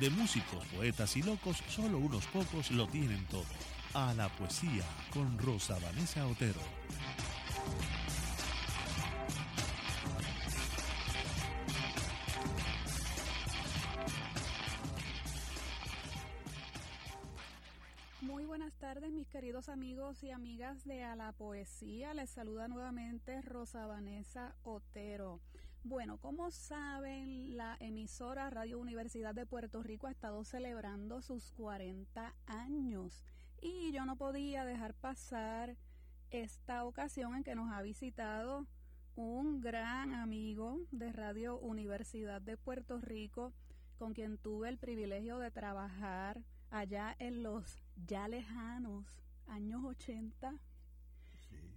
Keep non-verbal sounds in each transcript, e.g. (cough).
de músicos, poetas y locos, solo unos pocos lo tienen todo. A la poesía con Rosa Vanessa Otero. Muy buenas tardes, mis queridos amigos y amigas de A la Poesía. Les saluda nuevamente Rosa Vanessa Otero. Bueno, como saben, la emisora Radio Universidad de Puerto Rico ha estado celebrando sus 40 años y yo no podía dejar pasar esta ocasión en que nos ha visitado un gran amigo de Radio Universidad de Puerto Rico con quien tuve el privilegio de trabajar allá en los ya lejanos años 80.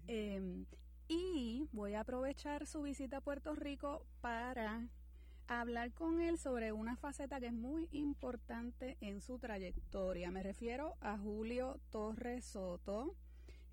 Em, y voy a aprovechar su visita a Puerto Rico para hablar con él sobre una faceta que es muy importante en su trayectoria. Me refiero a Julio Torres Soto.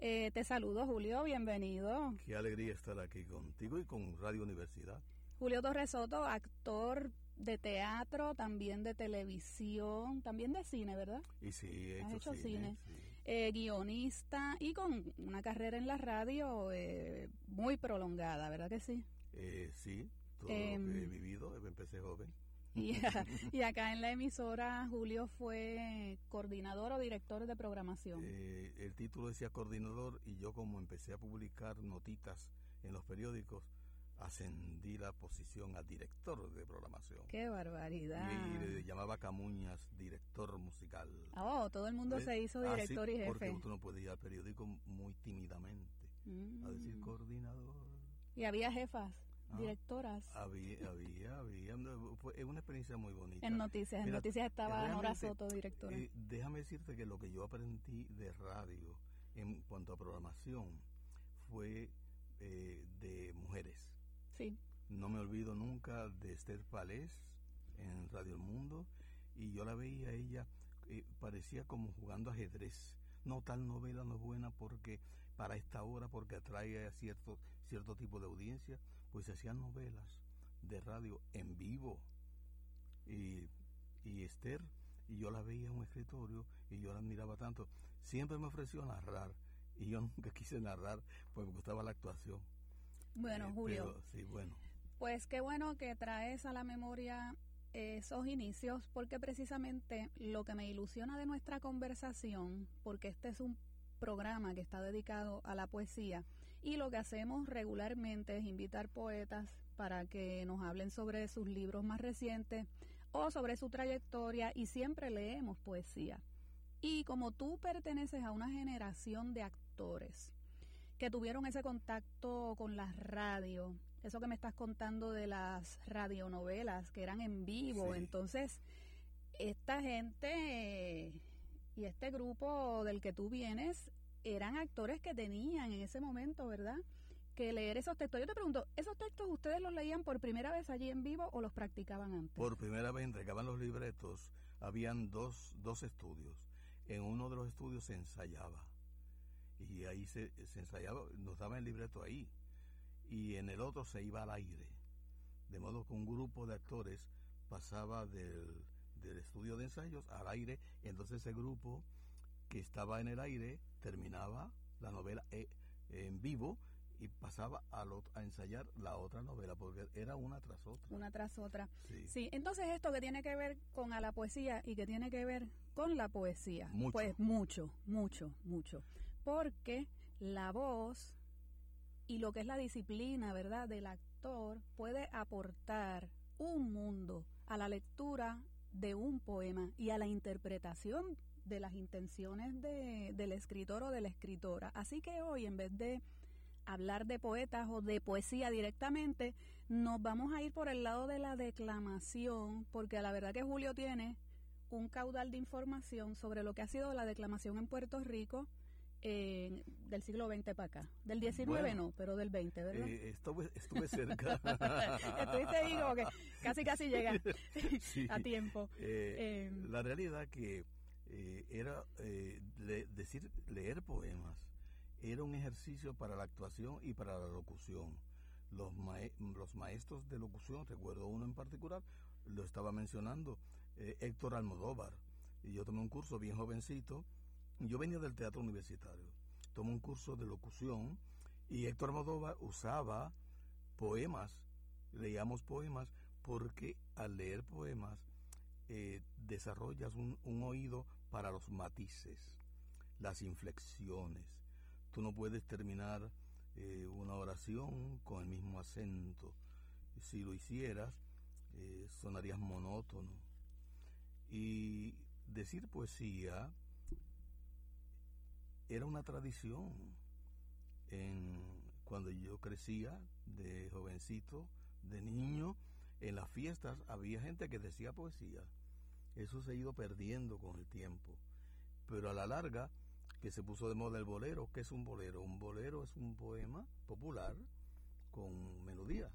Eh, te saludo, Julio, bienvenido. Qué alegría estar aquí contigo y con Radio Universidad. Julio Torres Soto, actor de teatro, también de televisión, también de cine, ¿verdad? Y sí, he hecho, hecho cine. cine. sí. Eh, guionista y con una carrera en la radio eh, muy prolongada, ¿verdad que sí? Eh, sí, todo Em, lo que he vivido, empecé joven. Y, (laughs) y acá en la emisora Julio fue coordinador o director de programación. Eh, el título decía coordinador y yo como empecé a publicar notitas en los periódicos, ascendí la posición a director de programación. ¡Qué barbaridad! Y, le llamaba Camuñas director musical. Oh, todo el mundo ¿Ves? se hizo Ah, director y Porque jefe. tú no podías ir al periódico muy tímidamente a decir Mm. coordinador. Y había jefas, Ah. directoras. Había, había, había. Fue una experiencia muy bonita. En noticias, en noticias estaba Nora Soto, directora. Eh, déjame decirte que lo que yo aprendí de radio en cuanto a programación fue eh, de mujeres. Sí, No me olvido nunca de Esther Palés en Radio El Mundo y yo la veía ella, eh, parecía como jugando ajedrez. No, tal novela no es buena porque para esta hora, porque atrae a cierto, cierto tipo de audiencia, pues hacían novelas de radio en vivo. Y, y Esther, y yo la veía en un escritorio y yo la admiraba tanto. Siempre me ofreció narrar y yo (laughs) nunca quise narrar, pues me gustaba la actuación. Bueno, Eh, Julio, pero sí, bueno. Pues qué bueno que traes a la memoria esos inicios, porque precisamente lo que me ilusiona de nuestra conversación, porque este es un programa que está dedicado a la poesía, y lo que hacemos regularmente es invitar poetas para que nos hablen sobre sus libros más recientes o sobre su trayectoria, y siempre leemos poesía. Y como tú perteneces a una generación de actores que tuvieron ese contacto con la radio, eso que me estás contando de las radionovelas que eran en vivo, Sí. entonces esta gente y este grupo del que tú vienes eran actores que tenían en ese momento, ¿verdad? Que leer esos textos. Yo te pregunto, ¿esos textos ustedes los leían por primera vez allí en vivo o los practicaban antes? Por primera vez entregaban los libretos, habían dos, dos estudios. En uno de los estudios se ensayaba. Y ahí se, se ensayaba, nos daban el libreto ahí. Y en el otro se iba al aire. De modo que un grupo de actores pasaba del, del estudio de ensayos al aire. Entonces ese grupo que estaba en el aire terminaba la novela eh, en vivo y pasaba a, lo- a ensayar la otra novela, porque era una tras otra. Una tras otra. Sí. Sí, entonces esto que tiene que ver con a la poesía y que tiene que ver con la poesía. Mucho. Pues mucho, mucho, mucho. Porque la voz y lo que es la disciplina, ¿verdad?, del actor puede aportar un mundo a la lectura de un poema y a la interpretación de las intenciones de- del escritor o de la escritora. Así que hoy, en vez de hablar de poetas o de poesía directamente, nos vamos a ir por el lado de la declamación, porque la verdad que Julio tiene un caudal de información sobre lo que ha sido la declamación en Puerto Rico eh, del siglo XX para acá. Del XIX no, pero del XX, ¿verdad? Eh, estuve, estuve cerca. (laughs) Estuviste digo que casi casi llega (laughs) a tiempo. Eh, la realidad que era decir leer poemas era un ejercicio para la actuación y para la locución. Los, los maestros de locución, recuerdo uno en particular, lo estaba mencionando, Héctor Almodóvar. Y yo tomé un curso bien jovencito yo venía del teatro universitario, tomé un curso de locución y Héctor Almodóvar usaba poemas, leíamos poemas, porque al leer poemas eh, desarrollas un, oído para los matices, las inflexiones. Tú no puedes terminar eh, una oración con el mismo acento. Si lo hicieras, eh, sonarías monótono. Y decir poesía era una tradición. En, cuando yo crecía, de jovencito, de niño, en las fiestas había gente que decía poesía. Eso se ha ido perdiendo con el tiempo. Pero a la larga, que se puso de moda el bolero, ¿qué es un bolero? Un bolero es un poema popular con melodía.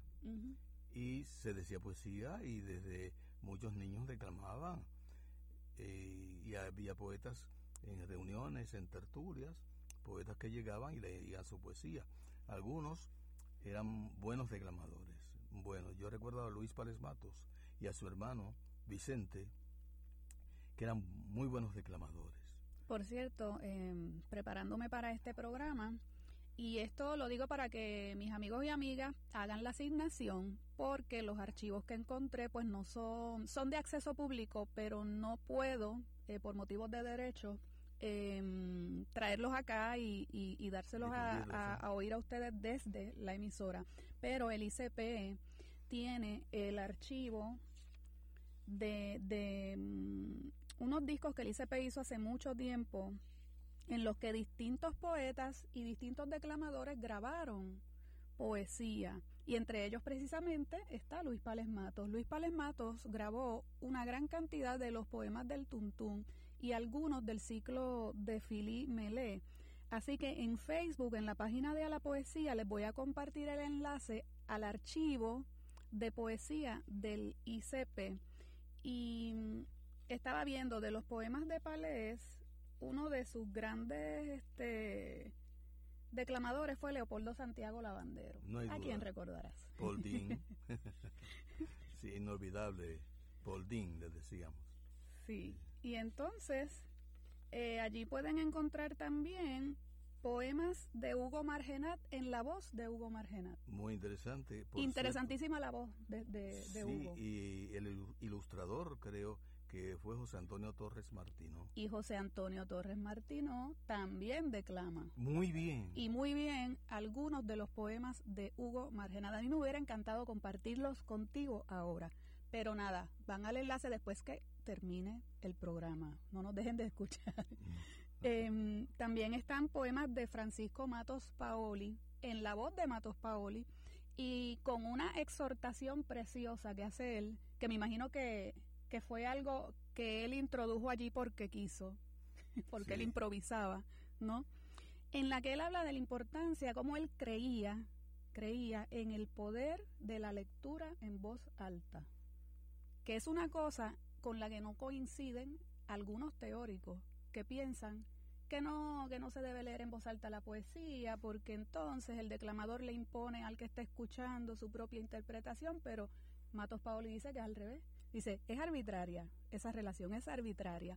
Y se decía poesía y desde muchos niños declamaban. Eh, y había poetas en reuniones, en tertulias, poetas que llegaban y leían su poesía. Algunos eran buenos declamadores. Bueno, yo recuerdo a Luis Párez Matos y a su hermano Vicente, que eran muy buenos declamadores. Por cierto, em, preparándome para este programa, y esto lo digo para que mis amigos y amigas hagan la asignación, porque los archivos que encontré pues no son, son de acceso público, pero no puedo, eh, por motivos de derecho, eh, traerlos acá y, y, dárselos a, oír a ustedes desde la emisora. Pero el ICP tiene el archivo de, de mm, unos discos que el ICP hizo hace mucho tiempo en los que distintos poetas y distintos declamadores grabaron poesía. Y entre ellos precisamente está Luis Pales Matos. Luis Pales Matos grabó una gran cantidad de los poemas del Tuntún y algunos del ciclo de Philly Melé. Así que en Facebook, en la página de A la Poesía, les voy a compartir el enlace al archivo de poesía del ICP. Y mm, estaba viendo de los poemas de Palés, uno de sus grandes este, declamadores fue Leopoldo Santiago Lavandero. ¿A quién recordarás? Poldín. (laughs) (laughs) sí, inolvidable. Poldín, le decíamos. Sí. Y entonces, eh, allí pueden encontrar también poemas de Hugo Margenat en la voz de Hugo Margenat. Muy interesante. Interesantísima la voz de, de, sí, Hugo. Y el ilustrador, creo que fue José Antonio Torres Martino. Y José Antonio Torres Martino también declama. Muy bien. Y muy bien algunos de los poemas de Hugo Margenat. A mí me hubiera encantado compartirlos contigo ahora. Pero nada, van al enlace después que termine el programa. No nos dejen de escuchar. (laughs) Em, también están poemas de Francisco Matos Paoli, en la voz de Matos Paoli, y con una exhortación preciosa que hace él, que me imagino que, que fue algo que él introdujo allí porque quiso, (laughs) porque él improvisaba, ¿no? En la que él habla de la importancia, como él creía, creía en el poder de la lectura en voz alta, que es una cosa con la que no coinciden algunos teóricos que piensan que no, que no se debe leer en voz alta la poesía, porque entonces el declamador le impone al que está escuchando su propia interpretación, pero Matos Paoli dice que es al revés. Dice, es arbitraria, esa relación es arbitraria,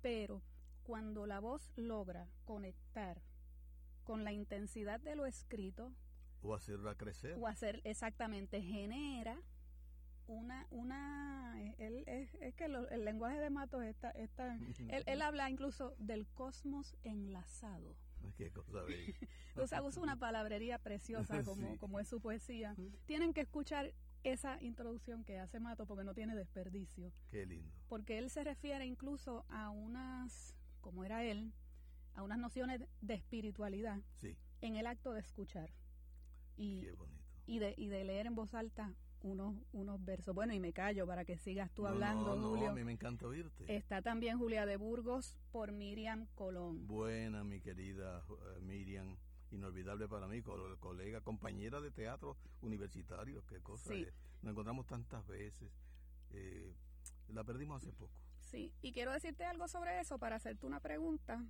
pero cuando la voz logra conectar con la intensidad de lo escrito, o hacerla crecer, o hacer exactamente, genera una, una él, es, es que el lenguaje de Matos está, está él, él, habla incluso del cosmos enlazado. Qué cosa (laughs) o sea, usa una palabrería preciosa (laughs) como, como es su poesía. Tienen que escuchar esa introducción que hace Matos porque no tiene desperdicio. Qué lindo. Porque él se refiere incluso a unas, como era él, a unas nociones de espiritualidad sí. en el acto de escuchar. Y, Qué bonito. Y de, y de leer en voz alta unos, unos versos. Bueno, y me callo para que sigas tú No, hablando, no, no, Julio. a mí me encanta oírte. Está también Julia de Burgos por Miriam Colón. Buena, mi querida eh, Miriam. Inolvidable para mí, co- colega, compañera de teatro universitario. Qué cosa. Sí. eh. Nos encontramos tantas veces. eh, la perdimos hace poco. Sí, y quiero decirte algo sobre eso para hacerte una pregunta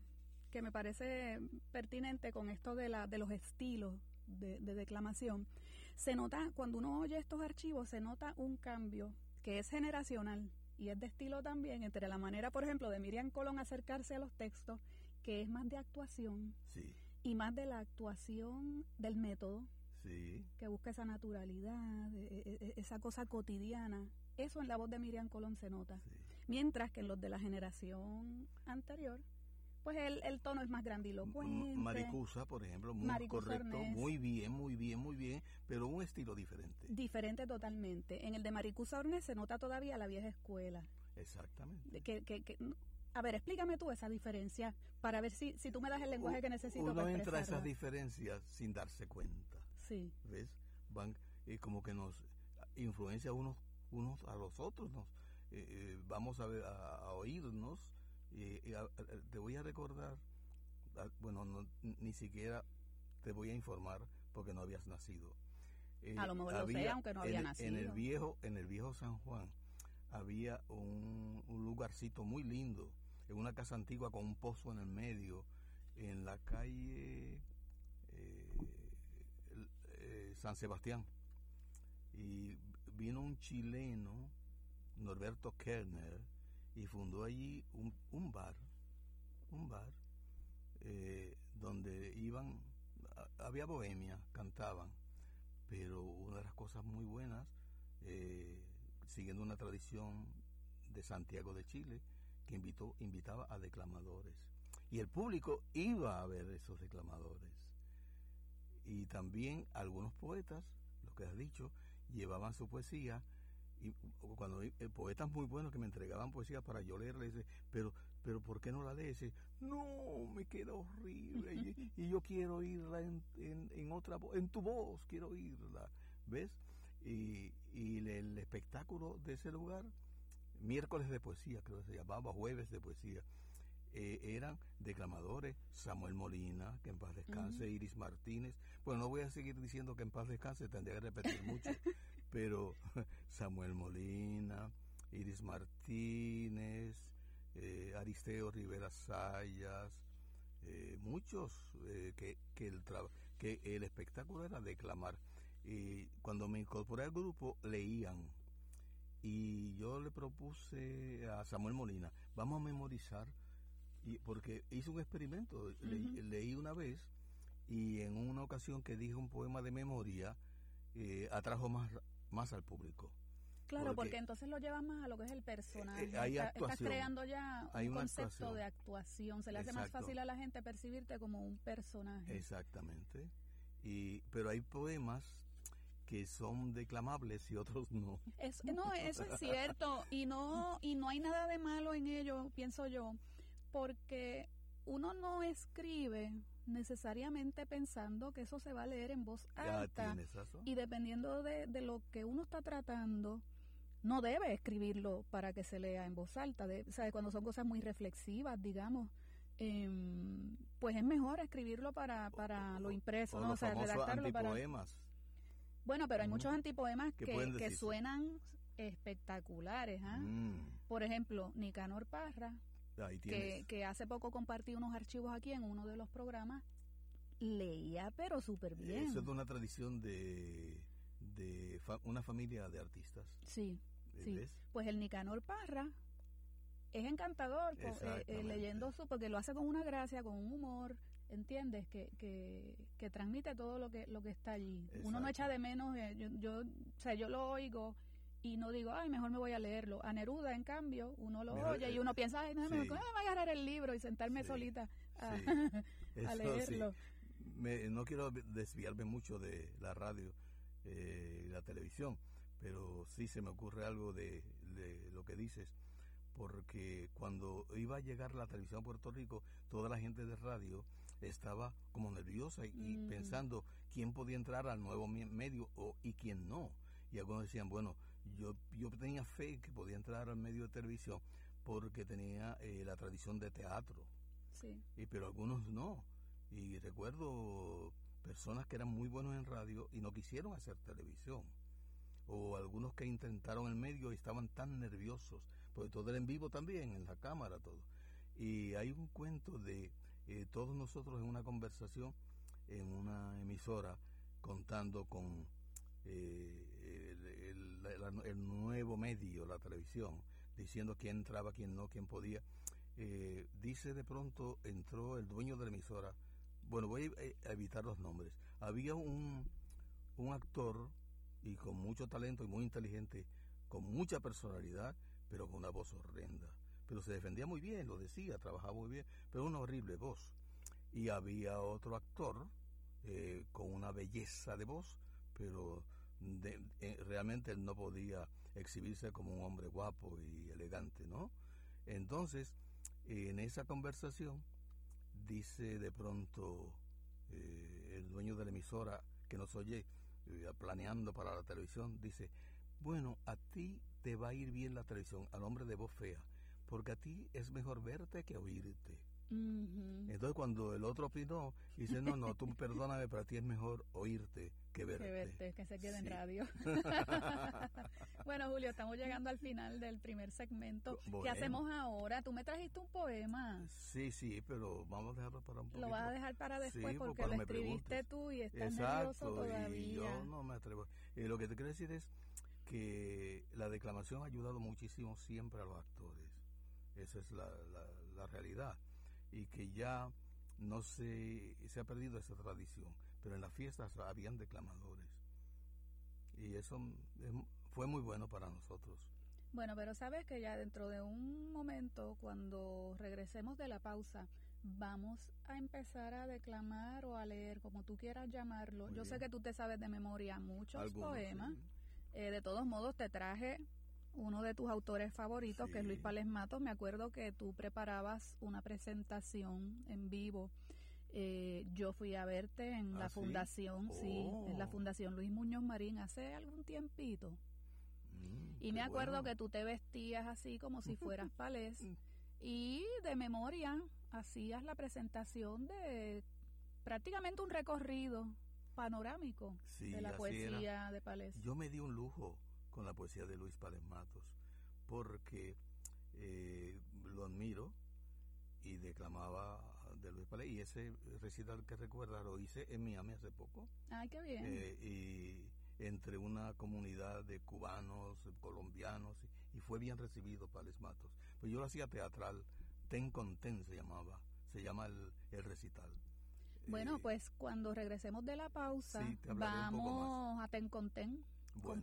que me parece pertinente con esto de, la, de los estilos de, de declamación. Se nota, cuando uno oye estos archivos, se nota un cambio que es generacional y es de estilo también entre la manera, por ejemplo, de Miriam Colón acercarse a los textos, que es más de actuación Sí, y más de la actuación del método, sí. que busca esa naturalidad, e- e- e- esa cosa cotidiana. Eso en la voz de Miriam Colón se nota. sí. Mientras que en los de la generación anterior, pues el, el tono es más grandilocuente. Maricusa, por ejemplo, muy Maricusa correcto, muy bien, muy bien, muy bien, pero un estilo diferente. Diferente totalmente. En el de Maricusa Ornés se nota todavía la vieja escuela. Exactamente. Que, que, que- a ver, explícame tú esa diferencia para ver si, si tú me das el lenguaje que necesito Uno para entra a esas diferencias sin darse cuenta, Sí, ¿ves? Van eh, como que nos influencia unos unos a los otros, nos eh, eh, vamos a, a, a oírnos. Eh, eh, te voy a recordar, bueno, no, ni siquiera te voy a informar porque no habías nacido. Eh, A lo mejor lo sé, había aunque no en había el- En el nacido. viejo, en el viejo San Juan había un, un lugarcito muy lindo, en una casa antigua con un pozo en el medio, en la calle eh, eh, San Sebastián. Y vino un chileno, Norberto Kerner, y fundó allí un, un bar, un bar, eh, donde iban, había bohemia, cantaban, pero una de las cosas muy buenas, eh, siguiendo una tradición de Santiago de Chile, que invitó, invitaba a declamadores. Y el público iba a ver esos declamadores. Y también algunos poetas, lo que has dicho, llevaban su poesía. Y cuando eh, poetas muy buenos que me entregaban poesía para yo leerles, dice, pero, pero ¿por qué no la lees? Dice, No, me queda horrible y, (laughs) y yo quiero oírla en, en, en otra en tu voz, quiero oírla. ¿Ves? Y, y el, el espectáculo de ese lugar, miércoles de poesía, creo que se llamaba, jueves de poesía, eh, eran declamadores, Samuel Molina, que en paz descanse. Iris Martínez. Bueno, no voy a seguir diciendo que en paz descanse, tendría que repetir mucho, (laughs) pero (laughs) Samuel Molina, Iris Martínez, eh, Aristeo Rivera Sayas, eh, muchos eh, que, que, el que el espectáculo era declamar. Y cuando me incorporé al grupo, leían. Y yo le propuse a Samuel Molina, vamos a memorizar, y porque hice un experimento, le- leí una vez y en una ocasión que dije un poema de memoria, eh, atrajo más, más al público. Claro, porque, Porque- entonces lo llevas más a lo que es el personaje. Eh, hay Está- estás creando ya un concepto actuación. de actuación. Se le hace más fácil a la gente percibirte como un personaje. Exactamente. Y, pero hay poemas que son declamables y otros no. Es- no, eso es cierto y no y no hay nada de malo en ello, pienso yo, porque uno no escribe necesariamente pensando que eso se va a leer en voz alta y dependiendo de, de lo que uno está tratando, no debe escribirlo para que se lea en voz alta. De, sea, cuando son cosas muy reflexivas, digamos, em, pues es mejor escribirlo para, para lo impreso, O ¿no? O sea, redactarlo para... Bueno, pero hay muchos antipoemas ¿Qué que, suenan espectaculares. Mm, Por ejemplo, Nicanor Parra, ahí que, hace poco compartí unos archivos aquí en uno de los programas, leía pero súper bien. Eso es de una tradición de, de fa- una familia de artistas. Sí, sí. ¿ves? Pues el Nicanor Parra es encantador eh, eh, leyendo su, porque lo hace con una gracia, con un humor, ¿entiendes? Que, que, que transmite todo lo que, lo que está allí. Uno no echa de menos, eh, yo, yo, o sea, yo lo oigo y no digo, ay, mejor me voy a leerlo. A Neruda, en cambio, uno lo Mejor, oye y eh, uno piensa, ay, no, sí. me voy a agarrar el libro y sentarme Sí, solita a, sí. (laughs) leerlo. Me- no quiero desviarme mucho de la radio eh, y la televisión, pero sí se me ocurre algo de, de lo que dices, porque cuando iba a llegar la televisión a Puerto Rico, toda la gente de radio estaba como nerviosa y, y Ujú. pensando quién podía entrar al nuevo medio o, y quién no. Y algunos decían, bueno, yo, yo tenía fe que podía entrar al medio de televisión porque tenía eh, la tradición de teatro. Sí. Y, pero algunos no. Y recuerdo personas que eran muy buenos en radio y no quisieron hacer televisión. O algunos que intentaron el medio y estaban tan nerviosos, porque todo era en vivo también, en la cámara, todo. Y hay un cuento de eh, todos nosotros en una conversación en una emisora contando con eh, el, el- el nuevo medio, la televisión, diciendo quién entraba, quién no, quién podía. Eh, dice de pronto, entró el dueño de la emisora, bueno, voy a a evitar los nombres. Había un, un actor y con mucho talento y muy inteligente, con mucha personalidad, pero con una voz horrenda. Pero se defendía muy bien, lo decía, trabajaba muy bien, pero una horrible voz. Y había otro actor eh, con una belleza de voz, pero de- eh, realmente él no podía exhibirse como un hombre guapo y elegante, ¿no? Entonces, en esa conversación, dice de pronto eh, el dueño de la emisora que nos oye eh, planeando para la televisión, dice, bueno, a ti te va a ir bien la televisión, al hombre de voz fea, porque a ti es mejor verte que oírte. Ujú. Entonces cuando el otro opinó, dice, no, no, tú perdóname, pero a ti es mejor oírte que verte. Que verte, que se quede en radio. (laughs) bueno, Julio, estamos llegando al final del primer segmento. ¿Qué Bueno. hacemos ahora? Tú me trajiste un poema. Sí, sí, pero vamos a dejarlo para un poquito. Lo vas a dejar para después pues, porque cuando lo escribiste preguntes. tú y estás nervioso Exacto, todavía. y yo no me atrevo. Eh, lo que te quiero decir es que la declamación ha ayudado muchísimo siempre a los actores. Esa es la, la- la realidad. Y que ya no se, se ha perdido esa tradición. Pero en las fiestas habían declamadores. Y eso es- fue muy bueno para nosotros. Bueno, pero sabes que ya dentro de un momento, cuando regresemos de la pausa, vamos a empezar a declamar o a leer, como tú quieras llamarlo. Muy Yo sé que tú te sabes de memoria muchos Algunos, poemas. sí. Eh, de todos modos, te traje uno de tus autores favoritos, que es Luis. Pales Matos. Me acuerdo que tú preparabas una presentación en vivo. Eh, yo fui a verte en ¿Ah, la sí? fundación, sí, en la Oh. fundación Luis Muñoz Marín hace algún tiempito. Mm, Y me acuerdo bueno. que tú te vestías así como si fueras (laughs) palés y de memoria hacías la presentación de prácticamente un recorrido panorámico Sí, de la poesía era. de Palés. Yo me di un lujo con la poesía de Luis Párez Matos, porque eh, lo admiro y declamaba de Luis Párez. Y ese recital que recuerda lo hice en Miami hace poco, Ay, qué bien. eh, y entre una comunidad de cubanos, colombianos, y, y fue bien recibido Párez Matos. Pues yo lo hacía teatral, Ten con Ten se llamaba, se llama el, el recital. bueno, Eh, pues cuando regresemos de la pausa, Sí, vamos a Ten con Ten con bueno.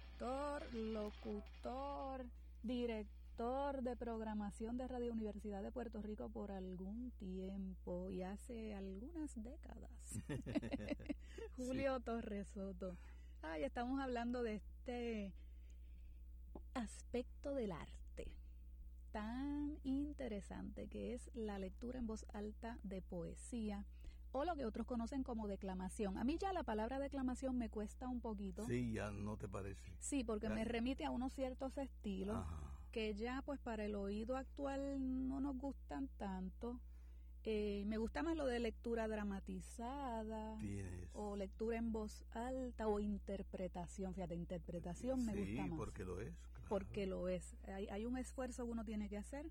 locutor, director de programación de Radio Universidad de Puerto Rico por algún tiempo y hace algunas décadas. (laughs) Julio Torres Soto. Ay, estamos hablando de este aspecto del arte tan interesante que es la lectura en voz alta de poesía o lo que otros conocen como declamación. A mí ya la palabra declamación me cuesta un poquito. Sí, ya no te parece. Sí, porque Ya. me remite a unos ciertos estilos Ajá. que ya pues para el oído actual no nos gustan tanto. Eh, me gusta más lo de lectura dramatizada Tienes. o lectura en voz alta o interpretación. Fíjate, interpretación me sí, gusta más porque lo es. claro. porque lo es. Hay, hay un esfuerzo que uno tiene que hacer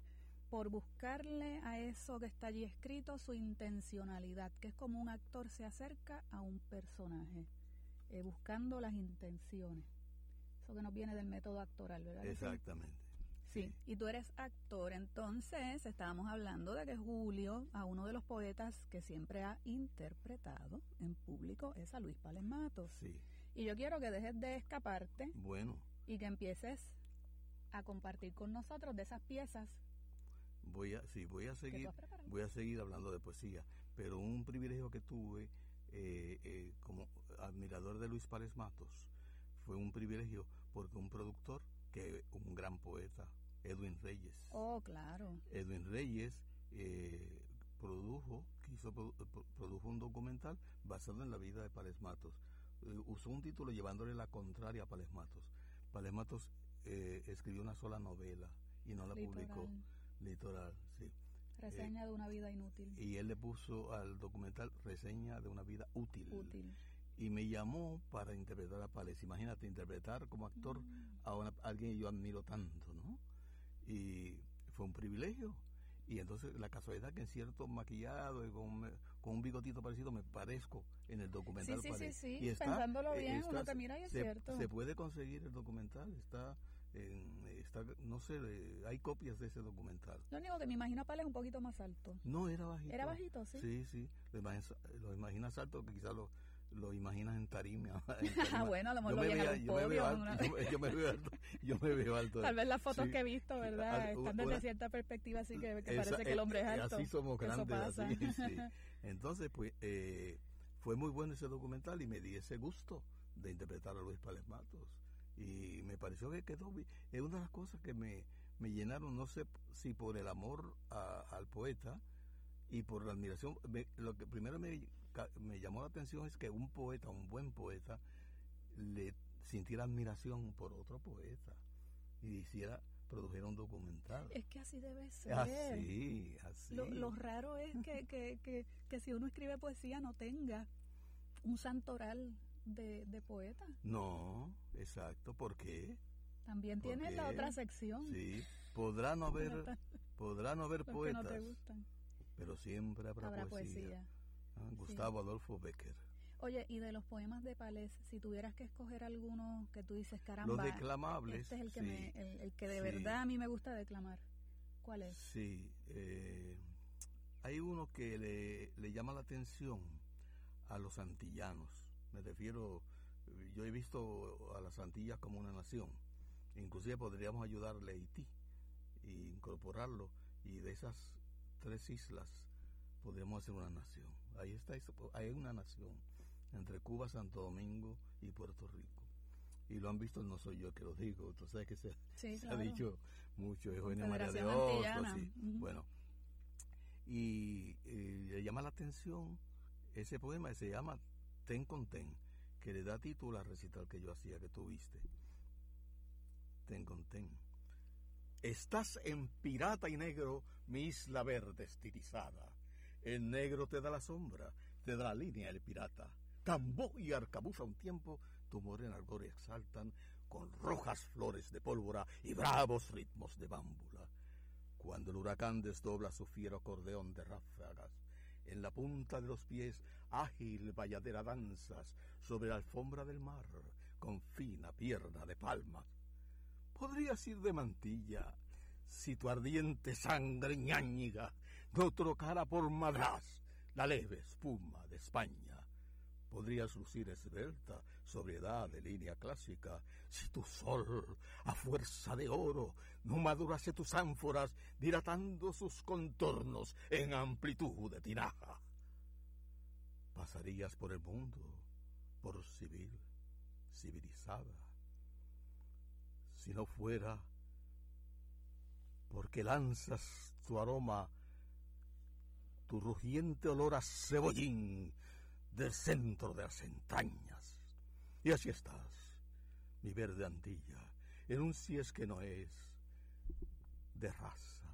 por buscarle a eso que está allí escrito su intencionalidad, que es como un actor se acerca a un personaje, eh, buscando las intenciones. Eso que nos viene del método actoral, ¿verdad? sí? Exactamente. Sí, y tú eres actor, entonces estábamos hablando de que Julio, a uno de los poetas que siempre ha interpretado en público, es a Luis Pales Matos. Sí. Y yo quiero que dejes de escaparte Bueno, y que empieces a compartir con nosotros de esas piezas voy a, sí, voy a seguir, voy a seguir hablando de poesía, pero un privilegio que tuve eh, eh, como admirador de Luis Párez Matos fue un privilegio porque un productor, que un gran poeta, Edwin Reyes, Oh, claro. Edwin Reyes eh, produjo, quiso, pro- produjo un documental basado en la vida de Párez Matos. Eh, usó un título llevándole la contraria a Párez Matos. Párez Matos eh, escribió una sola novela y no la publicó. Litoral. Sí. Reseña de una vida inútil. Y él le puso al documental reseña de una vida útil. Útil. Y me llamó para interpretar a Párez. Imagínate, interpretar como actor Mm. a, una- a alguien que yo admiro tanto, ¿no? Y fue un privilegio. Y entonces la casualidad que en cierto maquillado y con, con un bigotito parecido me parezco en el Sí, documental. sí, sí, Párez. sí. Y está- Pensándolo eh, bien, está- uno te mira y es se, cierto. se puede conseguir el documental, está, en- está no sé, eh, hay copias de ese documental. Lo único que me imagino a Pale es un poquito más alto. No, era bajito. ¿Era bajito, sí? Sí, sí. Lo imaginas, lo imaginas alto que quizás lo, lo imaginas en tarima. (laughs) en Ah, tarima. bueno, a lo Yo mejor lo yo me veo podio, alto, una- yo me- yo me veo alto, yo me veo alto. Tal vez las fotos Sí. que he visto, ¿verdad? Al- Están una- desde cierta perspectiva, así que, que Esa- parece que el hombre es eh, alto. Así somos grandes, pasa. así, sí. (laughs) Entonces, pues, eh, fue muy bueno ese documental y me di ese gusto de interpretar a Luis Pález Matos. Y me pareció que quedó bien. Es una de las cosas que me, me llenaron, no sé si por el amor a- al poeta y por la admiración. Me- lo que primero me, me llamó la atención es que un poeta, un buen poeta, le sintiera admiración por otro poeta y hiciera, produjera un documental. Es que así debe ser. Así, así. Lo, lo raro es que, que, que, que si uno escribe poesía no tenga un santoral de, de poeta. No, exacto. ¿Por qué? También ¿Por tienes la otra sección. Sí. Podrá no haber, podrá no haber poetas, no te gustan. pero siempre habrá, Habrá poesía. poesía. Ah, Gustavo Adolfo Becker. Oye, y de los poemas de Palés, si tuvieras que escoger alguno que tú dices, caramba, Los declamables. este es el que, sí, me, el, el que de sí. verdad a mí me gusta declamar. ¿Cuál es? Sí. eh, hay uno que le, le llama la atención a los antillanos. Me refiero, yo he visto a las Antillas como una nación. Inclusive podríamos ayudarle a Haití e incorporarlo. Y de esas tres islas podríamos hacer una nación. Ahí está, hay una nación entre Cuba, Santo Domingo y Puerto Rico. Y lo han visto, no soy yo que lo digo, tú sabes que se, Sí, se claro. ha dicho mucho, Eugenio María de. Ujú. Bueno, y eh, le llama la atención ese poema que se llama Ten con Ten, que le da título al recital que yo hacía, que tuviste. Ten con Ten. Estás en pirata y negro, mi isla verde estilizada. El negro te da la sombra, te da la línea el pirata. Cambó y arcabuza un tiempo, tu morena gloria exaltan con rojas flores de pólvora y bravos ritmos de bámbula. Cuando el huracán desdobla su fiero acordeón de ráfagas, en la punta de los pies ágil valladera danzas sobre la alfombra del mar con fina pierna de palmas. Podrías ir de mantilla si tu ardiente sangre ñáñiga no trocara por madrás la leve espuma de España. Podrías lucir esbelta, sobriedad de línea clásica, si tu sol, a fuerza de oro, no madurase tus ánforas, dilatando sus contornos en amplitud de tinaja. Pasarías por el mundo, por civil, civilizada, si no fuera porque lanzas tu aroma, tu rugiente olor a cebollín del centro de las entrañas. Y así estás, mi verde antilla, en un si es que no es de raza,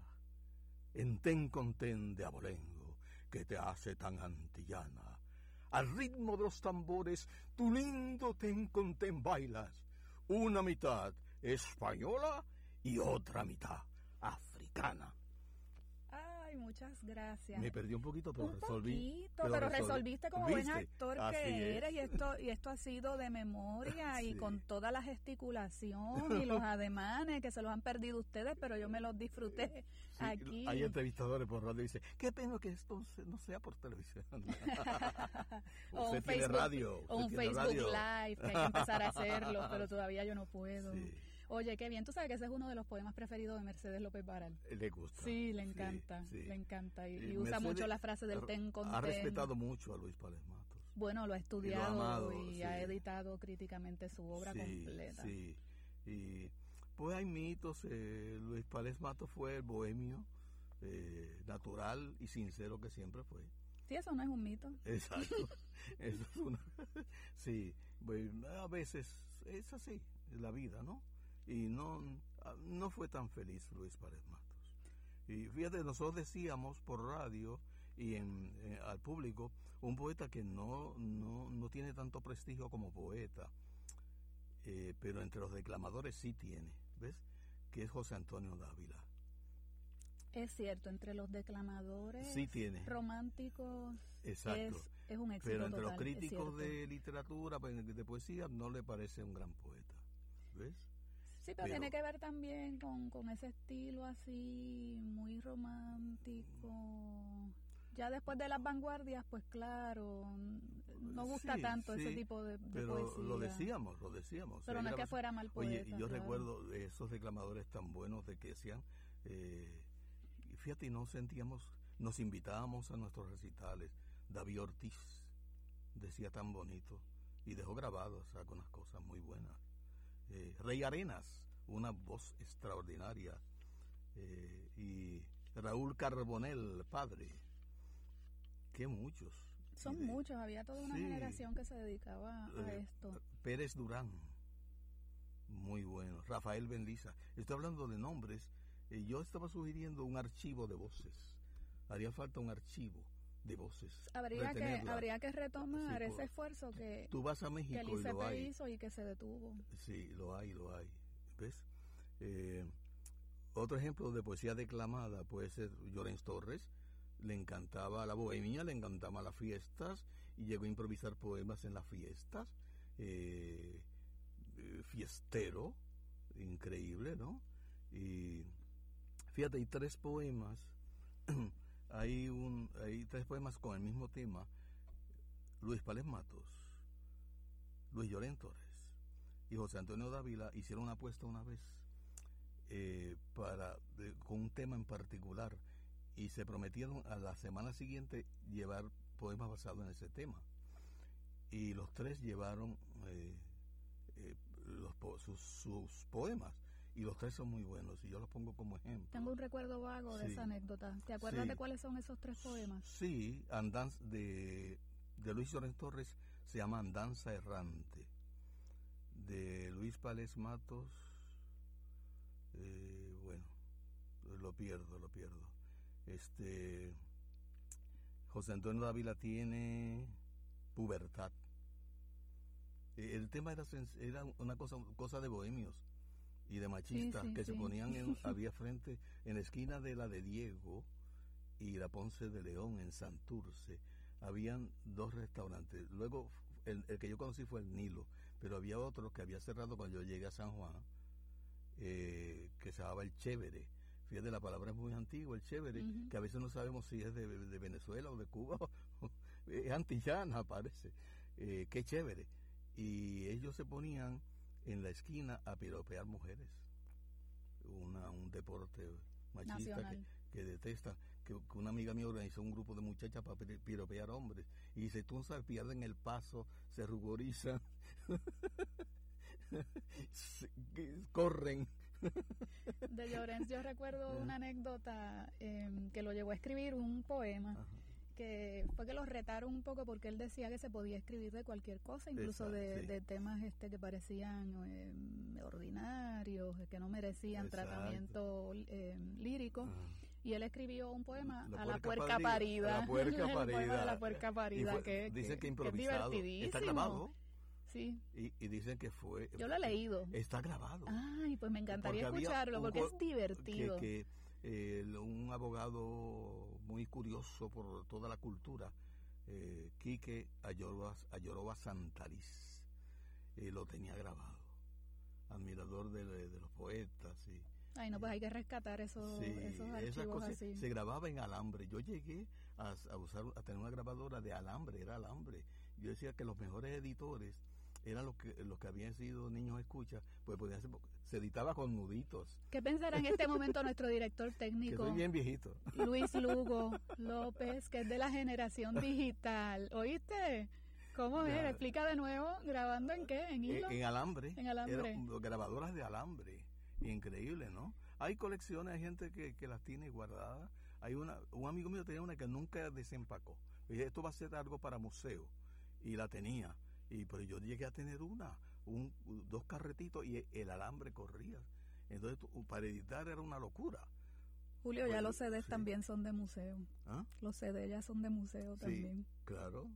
en ten con ten de abolengo que te hace tan antillana. Al ritmo de los tambores, tu lindo ten con ten bailas, una mitad española y otra mitad africana. Ay, muchas gracias. Me perdí un poquito, pero un resolví. Poquito, pero, resolviste como buen actor que eres y esto y esto ha sido de memoria (laughs) y con toda la gesticulación y los (laughs) ademanes que se los han perdido ustedes, pero yo me los disfruté (laughs) aquí. Hay entrevistadores por radio y dicen, qué pena que esto no sea por televisión. o un Facebook, radio, o un Facebook Live, que hay que empezar a hacerlo, pero todavía yo no puedo. Oye, qué bien. Tú sabes que ese es uno de los poemas preferidos de Mercedes López Baral. Le gusta. Sí, le encanta. Le encanta. Y, usa mucho la frase del ten con Ha respetado mucho a Luis Párez Matos. Bueno, lo ha estudiado y, ha editado críticamente su obra completa. Sí, y pues hay mitos. Eh, Luis Párez Matos fue el bohemio eh, natural y sincero que siempre fue. Sí, eso no es un mito. Exacto. (laughs) eso es una... (laughs) sí, bueno, a veces es así, la vida, ¿no? Y no, no fue tan feliz Luis Párez Matos. Y fíjate, nosotros decíamos por radio y en, eh, al público, un poeta que no, no, no, tiene tanto prestigio como poeta, eh, pero entre los declamadores sí tiene, ¿ves? Que es José Antonio Dávila. Es cierto, entre los declamadores sí tiene. románticos Exacto. Es, un éxito. Pero entre los críticos de literatura, pues, de poesía, no le parece un gran poeta. ¿Ves? Sí, pero, tiene que ver también con, con ese estilo así, muy romántico. Ya después de las vanguardias, pues claro, no gusta tanto ese tipo de, pero Lo decíamos, lo decíamos. Pero no es que fuera mal poeta. Oye, yo recuerdo esos declamadores tan buenos de que decían, eh, fíjate, no sentíamos, nos invitábamos a nuestros recitales. David Ortiz decía tan bonito y dejó grabadas algunas cosas muy buenas. Eh, Rey Arenas, una voz extraordinaria, eh, y Raúl Carbonel, padre, que muchos. Son muchos, había toda una generación que se dedicaba a eh, esto. Pérez Durán, muy bueno. Rafael Bendiza. Estoy hablando de nombres. yo estaba sugiriendo un archivo de voces. Haría falta un archivo de voces. Habría que habría que retomar ese esfuerzo que, tú vas a México que el hizo y que se detuvo. Sí, lo hay, lo hay. ¿Ves? Eh, otro ejemplo de poesía declamada puede ser Llorens Torres. Le encantaba la bohemia, le encantaba las fiestas y llegó a improvisar poemas en las fiestas. Eh, eh, fiestero, increíble, ¿no? Y fíjate, hay tres poemas (clears throat) hay, un, hay tres poemas con el mismo tema. Luis Pález Matos, Luis Llorén Torres y José Antonio Dávila hicieron una apuesta una vez eh, para con un tema en particular y se prometieron a la semana siguiente llevar poemas basados en ese tema. Y los tres llevaron eh, eh, los, sus, sus poemas y los tres son muy buenos y yo los pongo como ejemplo. Tengo un recuerdo vago de esa anécdota. ¿Te acuerdas de cuáles son esos tres poemas? Sí, Andanza de, de Luis Llorens Torres se llama Andanza Errante. De Luis Pales Matos, eh, bueno, lo pierdo, lo pierdo. Este José Antonio Dávila tiene pubertad. Eh, el tema era, era una cosa, cosa de bohemios y de machistas que se ponían en, (laughs) había frente en la esquina de la de Diego y la Ponce de León en Santurce habían dos restaurantes. Luego el, que yo conocí fue el Nilo pero había otro que había cerrado cuando yo llegué a San Juan eh, que se llamaba el Chévere. Fíjate la palabra es muy antigua el Chévere que a veces no sabemos si es de, Venezuela o de Cuba (laughs) es antillana parece. Eh, qué chévere. Y ellos se ponían en la esquina a piropear mujeres. Una, un deporte machista que, detesta. Que, una amiga mía organizó un grupo de muchachas para piropear hombres. Y dice, tú pierden el paso, se ruborizan, (laughs) corren. De Llorens yo recuerdo (laughs) una anécdota em, que lo llevó a escribir un poema que fue que los retaron un poco porque él decía que se podía escribir de cualquier cosa, incluso de, temas este que parecían eh, ordinarios, que no merecían tratamiento eh, lírico. Y él escribió un poema a la puerca parida. la puerca (laughs) parida. la puerca parida. que, que, improvisado. está grabado. Sí. Y, y, dicen que fue. Yo lo he leído. Está grabado. Ay, pues me encantaría escucharlo porque es divertido. Que, un abogado muy curioso por toda la cultura, eh, Quique Ayoroba, Ayoroba Santariz, eh, lo tenía grabado. Admirador de, los poetas. Y, Ay, no, pues hay que rescatar esos, esos archivos así. Se grababa en alambre. Yo llegué a, usar, a tener una grabadora de alambre, era alambre. Yo decía que los mejores editores eran los que los que habían sido niños escucha, pues podían ser, se editaba con nuditos. ¿Qué pensará en este (laughs) momento nuestro director técnico? Que soy bien viejito. Luis (laughs) Lugo López, que es de la generación digital. ¿Oíste? ¿Cómo es? Explica de nuevo, ¿grabando en qué? ¿En hilo? En, alambre. En alambre. grabadoras de alambre. Increíble, ¿no? Hay colecciones, hay gente que, que las tiene guardadas. Hay una, un amigo mío tenía una que nunca desempacó. Dije, esto va a ser algo para museo. Y la tenía y pero yo llegué a tener una, un, dos carretitos y el alambre corría. Entonces para editar era una locura. Julio, ya los CDs también son de museo. ¿Ah? Los CDs ya son de museo también. Claro,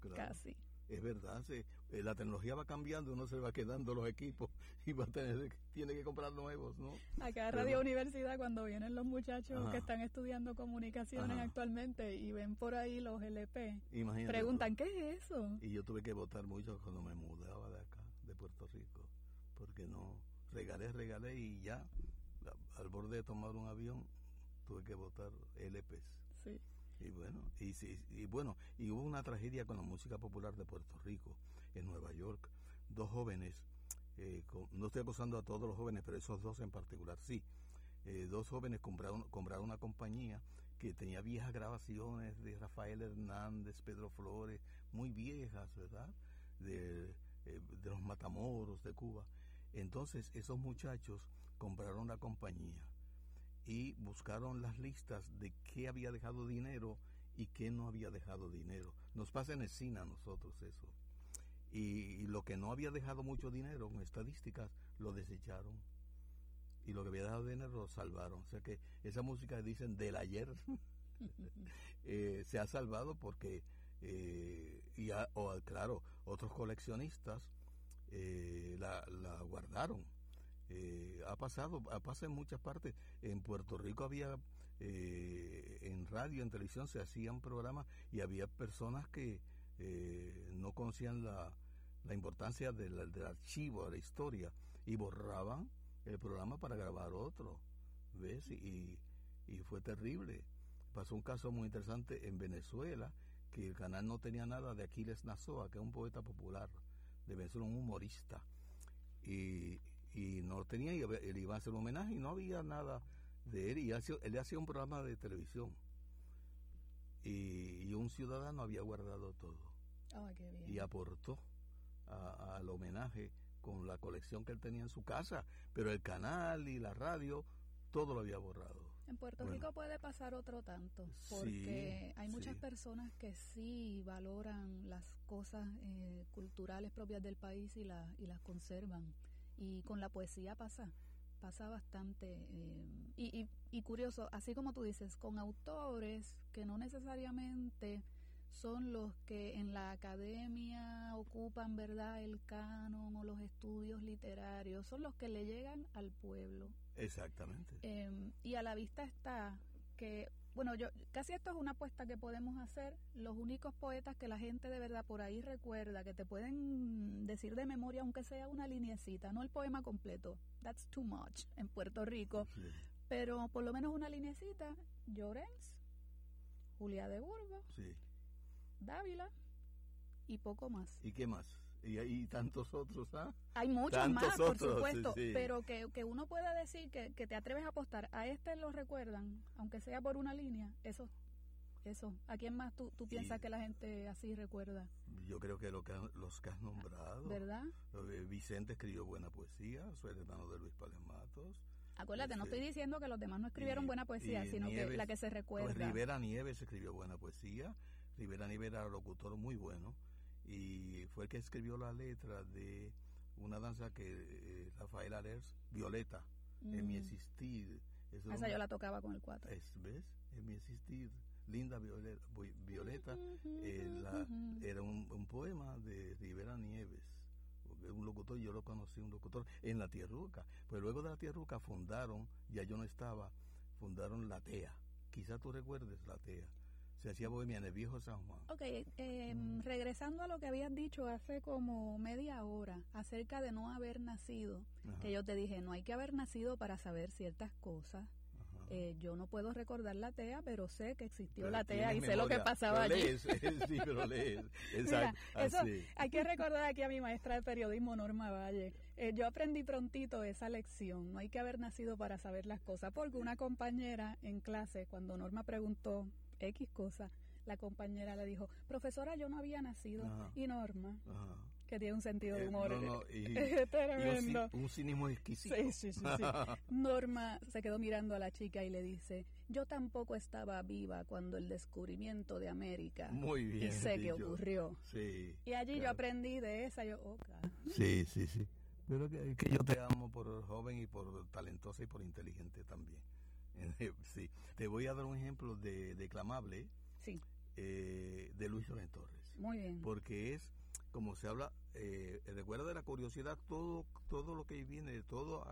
claro. Casi. Es verdad, eh, la tecnología va cambiando, uno se va quedando los equipos (laughs) y va a tener, tiene que comprar nuevos, ¿no? Acá en Radio Universidad, cuando vienen los muchachos que están estudiando comunicaciones actualmente y ven por ahí los LP, preguntan, ¿qué es eso? Y yo tuve que votar mucho cuando me mudaba de acá, de Puerto Rico, porque no, regalé, regalé y ya, al borde de tomar un avión, tuve que votar LPs. Sí. Y bueno, y, y, bueno, y hubo una tragedia con la música popular de Puerto Rico, en Nueva York. Dos jóvenes, eh, no estoy acusando a todos los jóvenes, pero esos dos en particular sí. Eh, dos jóvenes compraron, compraron una compañía que tenía viejas grabaciones de Rafael Hernández, Pedro Flores, muy viejas, ¿verdad? De, eh, de los Matamoros de Cuba. Entonces esos muchachos compraron la compañía y buscaron las listas de qué había dejado dinero y qué no había dejado dinero. Nos pasa en el cine a nosotros eso. Y, lo que no había dejado mucho dinero en estadísticas lo desecharon. Y lo que había dejado dinero lo salvaron. O sea que esa música dicen del ayer (laughs) eh, se ha salvado porque, eh, y o, claro, otros coleccionistas eh, la guardaron eh, ha pasado, ha pasado en muchas partes. En Puerto Rico había, eh, en radio, en televisión, se hacían programas y había personas que eh, no conocían la, la importancia del, del, archivo, de la historia, y borraban el programa para grabar otro. ¿Ves? Y, y fue terrible. Pasó un caso muy interesante en Venezuela, que el canal no tenía nada de Aquiles Nazoa, que es un poeta popular de Venezuela, un humorista. Y, y no tenía, él iba a hacer un homenaje y no había nada de él. Y él hacía un programa de televisión. Y, un ciudadano había guardado todo. Y aportó al homenaje con la colección que él tenía en su casa. Pero el canal y la radio, todo lo había borrado. En Puerto Rico puede pasar otro tanto, porque hay muchas personas que sí valoran las cosas eh, culturales propias del país y, la, y las conservan. Y con la poesía pasa, pasa bastante. Eh, y, y, curioso, así como tú dices, con autores que no necesariamente son los que en la academia ocupan, ¿verdad?, el canon o los estudios literarios, son los que le llegan al pueblo. Exactamente. Em, y a la vista está que bueno, yo casi esto es una apuesta que podemos hacer. Los únicos poetas que la gente de verdad por ahí recuerda, que te pueden decir de memoria, aunque sea una linecita, no el poema completo. That's too much en Puerto Rico. Pero por lo menos una linecita. Llorens, Julia de Burgos, Dávila y poco más. ¿Y qué más? Y hay tantos otros, ¿ah? Hay muchos más, por supuesto, pero que, que, uno pueda decir que, que, te atreves a apostar, a este lo recuerdan, aunque sea por una línea, eso, eso. ¿A quién más tú, tú piensas que la gente así recuerda? Yo creo que, lo que los que has nombrado. ¿Verdad? Vicente escribió buena poesía, soy el hermano de Luis Palematos. Acuérdate, no estoy diciendo que los demás no escribieron buena poesía, sino que la que se recuerda. Pues Rivera Nieves escribió buena poesía. Rivera Nieves era locutor muy bueno y fue el que escribió la letra de una danza que eh, Rafael Arers, Violeta, en mi mm. existir. Esa yo la tocaba con el cuatro. Es, ¿Ves? En mi existir. Linda Violeta, Violeta eh, era un, poema de Rivera Nieves, un locutor, yo lo conocí, un locutor en la Tierruca. Pues luego de la Tierruca fundaron, ya yo no estaba, fundaron la TEA. Quizá tú recuerdes la TEA. Se hacía bohemia en el viejo San Juan. Ok, eh, regresando a lo que habías dicho hace como media hora acerca de no haber nacido, que yo te dije, no hay que haber nacido para saber ciertas cosas. Eh, yo no puedo recordar la TEA, pero sé que existió la TEA y sé lo que pasaba allí. (laughs) sí, (laughs) pero lees. hay que recordar aquí a mi maestra de periodismo, Norma Valle. Eh, yo aprendí prontito esa lección. No hay que haber nacido para saber las cosas, porque una compañera en clase, cuando Norma preguntó X cosa, la compañera le dijo, profesora, yo no había nacido. Y Norma, que tiene un sentido de eh, humor (laughs) tremendo. un, cinismo exquisito. Sí, sí, sí, (laughs) Norma se quedó mirando a la chica y le dice, yo tampoco estaba viva cuando el descubrimiento de América. Muy bien. Y sé que ocurrió. Sí. Y allí yo aprendí de esa, yo, Sí, sí, sí. Pero que, que, yo te amo por joven y por talentosa y por inteligente también. (laughs) sí. Te voy a dar un ejemplo de declamable sí. Eh, de Luis Loren Torres. Muy bien. Porque es, como se habla, eh, recuerda de la curiosidad, todo, todo lo que viene, todo,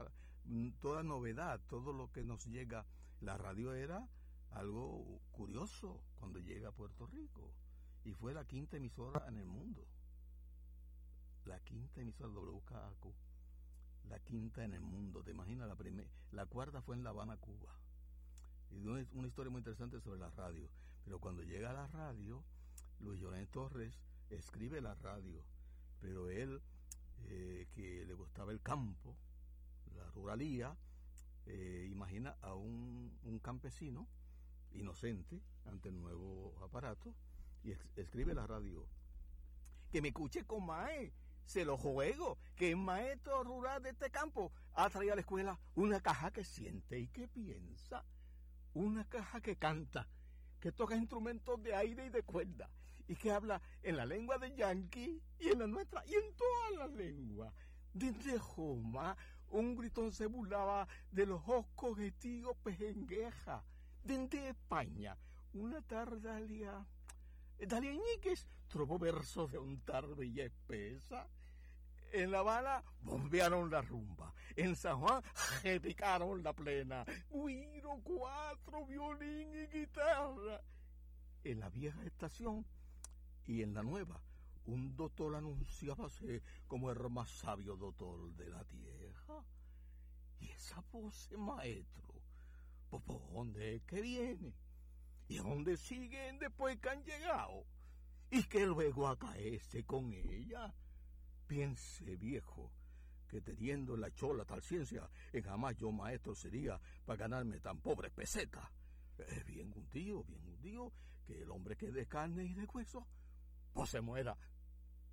toda novedad, todo lo que nos llega. La radio era algo curioso cuando llega a Puerto Rico y fue la quinta emisora en el mundo. La quinta emisora WKAQ, la quinta en el mundo. ¿Te imaginas? La, la cuarta fue en La Habana, Cuba. Y una historia muy interesante sobre la radio. Pero cuando llega a la radio, Luis Llorén Torres escribe la radio, pero él, eh, que le gustaba el campo, la ruralía, eh, imagina a un, campesino inocente ante el nuevo aparato y escribe la radio. Que me escuche con Mae, se lo juego, que el maestro rural de este campo ha traído a la escuela una caja que siente y que piensa, una caja que canta que toca instrumentos de aire y de cuerda y que habla en la lengua de Yankee y en la nuestra y en todas las lenguas. Desde Joma, un gritón se burlaba de los oscos getíos pejengueja. Desde España, una tarde Dalia, Iñiguez trovó versos de un tarde y espesa. En La Habana bombearon la rumba. En San Juan repicaron la plena. Guiro, cuatro, violín y guitarra. En la vieja estación y en la nueva, un doctor anunciábase como el más sabio doctor de la tierra. Y esa voz, maestro, ¿por dónde es que viene? ¿Y a dónde siguen después que han llegado? Y que luego acaece con ella Piense, viejo, que teniendo la chola tal ciencia, en jamás yo maestro sería para ganarme tan pobre peseta. Es bien hundido, bien hundido, que el hombre que de carne y de hueso, pues se muera.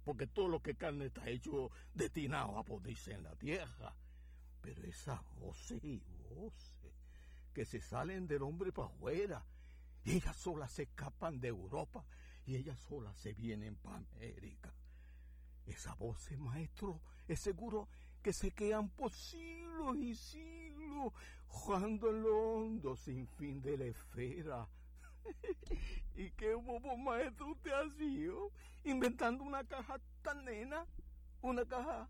Porque todo lo que carne está hecho destinado a podirse en la tierra. Pero esas voces y voces que se salen del hombre para afuera, ellas solas se escapan de Europa, y ellas solas se vienen para América. Esa voz, maestro, es seguro que se quedan por siglos y siglos, jugando en lo hondo sin fin de la esfera. (laughs) ¿Y qué bobo maestro usted ha sido? Inventando una caja tan nena, una caja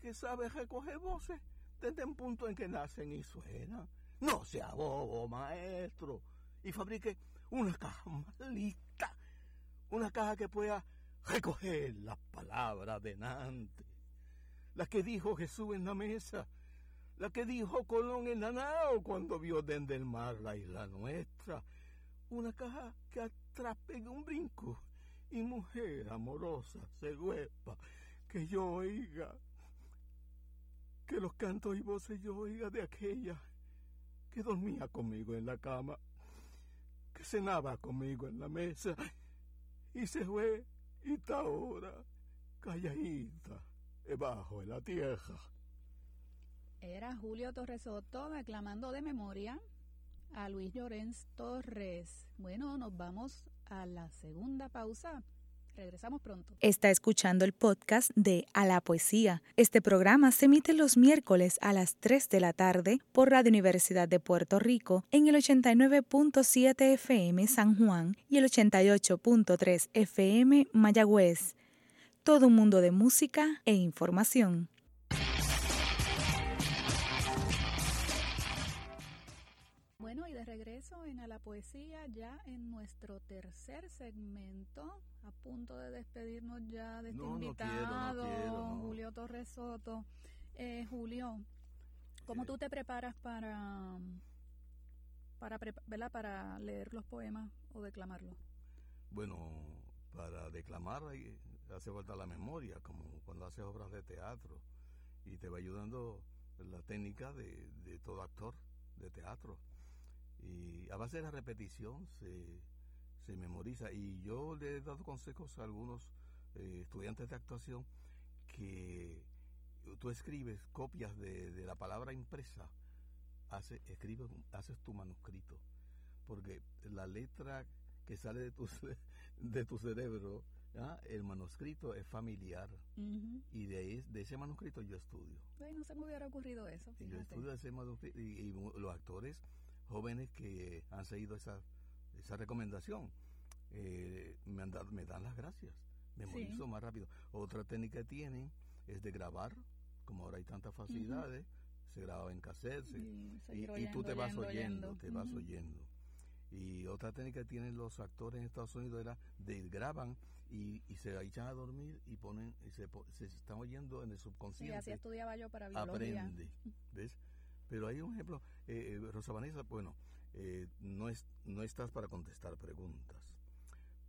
que sabe recoger voces desde un punto en que nacen y suenan. No sea bobo, maestro, y fabrique una caja más lista, una caja que pueda recoger las palabras de Nantes, la que dijo Jesús en la mesa, la que dijo Colón en la nao cuando vio desde el mar la isla nuestra, una caja que atrás un brinco y mujer amorosa se huepa, que yo oiga, que los cantos y voces yo oiga de aquella que dormía conmigo en la cama, que cenaba conmigo en la mesa y se fue ahora calladita debajo de la tierra. Era Julio Torres Soto reclamando de memoria a Luis Llorens Torres. Bueno, nos vamos a la segunda pausa. Regresamos pronto. Está escuchando el podcast de A la Poesía. Este programa se emite los miércoles a las 3 de la tarde por Radio Universidad de Puerto Rico en el 89.7 FM San Juan y el 88.3 FM Mayagüez. Todo un mundo de música e información. Bueno, regreso en A la Poesía, ya en nuestro tercer segmento, a punto de despedirnos ya de este invitado, Julio Torres Soto. Eh, Julio, ¿cómo tú te preparas para, para, para leer los poemas o declamarlos? Bueno, para declamar hace falta la memoria, como cuando haces obras de teatro, y te va ayudando la técnica de, de todo actor de teatro. Y a base de la repetición se, se memoriza. Y yo le he dado consejos a algunos eh, estudiantes de actuación que tú escribes copias de, de la palabra impresa, hace, escribes, haces tu manuscrito. Porque la letra que sale de tu, de tu cerebro el manuscrito es familiar y de, de, ese manuscrito yo estudio. no se me hubiera ocurrido eso. yo estudio ese manuscrito y, los actores jóvenes que han seguido esa, esa recomendación eh, me, han dado, me dan las gracias. Memorizo más rápido. Otra técnica que tienen es de grabar, como ahora hay tantas facilidades, se graba en cassette y, tú te vas oyendo, te vas oyendo. Y otra técnica que tienen los actores en Estados Unidos era de graban y, y se echan a dormir y ponen y se, se están oyendo en el subconsciente. Sí, así estudiaba yo para biología. Aprende, ¿ves? (laughs) Pero hay un ejemplo, eh, eh, Rosa Vanessa, bueno, eh, no, es, no estás para contestar preguntas,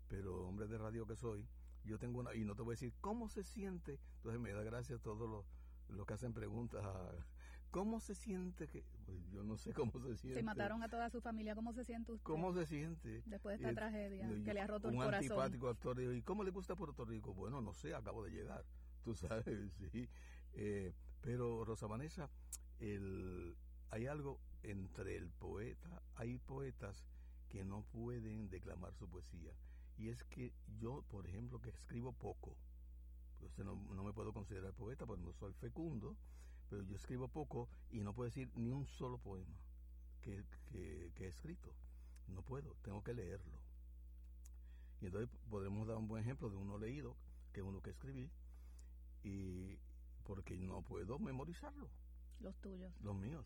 pero hombre de radio que soy, yo tengo una, y no te voy a decir cómo se siente, entonces me da gracia a todos los, los que hacen preguntas ¿Cómo se siente que.? Pues yo no sé cómo se siente. Se mataron a toda su familia. ¿Cómo se siente usted? ¿Cómo se siente? Después de esta tragedia que le ha roto el corazón. Un antipático actor ¿y cómo le gusta Puerto Rico? Bueno, no sé, acabo de llegar. Tú (laughs) sabes, sí. Eh, pero, Rosa Vanessa, el, hay algo entre el poeta. Hay poetas que no pueden declamar su poesía. Y es que yo, por ejemplo, que escribo poco, pues no, no me puedo considerar poeta porque no soy fecundo pero yo escribo poco y no puedo decir ni un solo poema que, he escrito. No puedo, tengo que leerlo. Y entonces podremos dar un buen ejemplo de uno leído, que uno que escribí, y porque no puedo memorizarlo. Los tuyos. Los míos.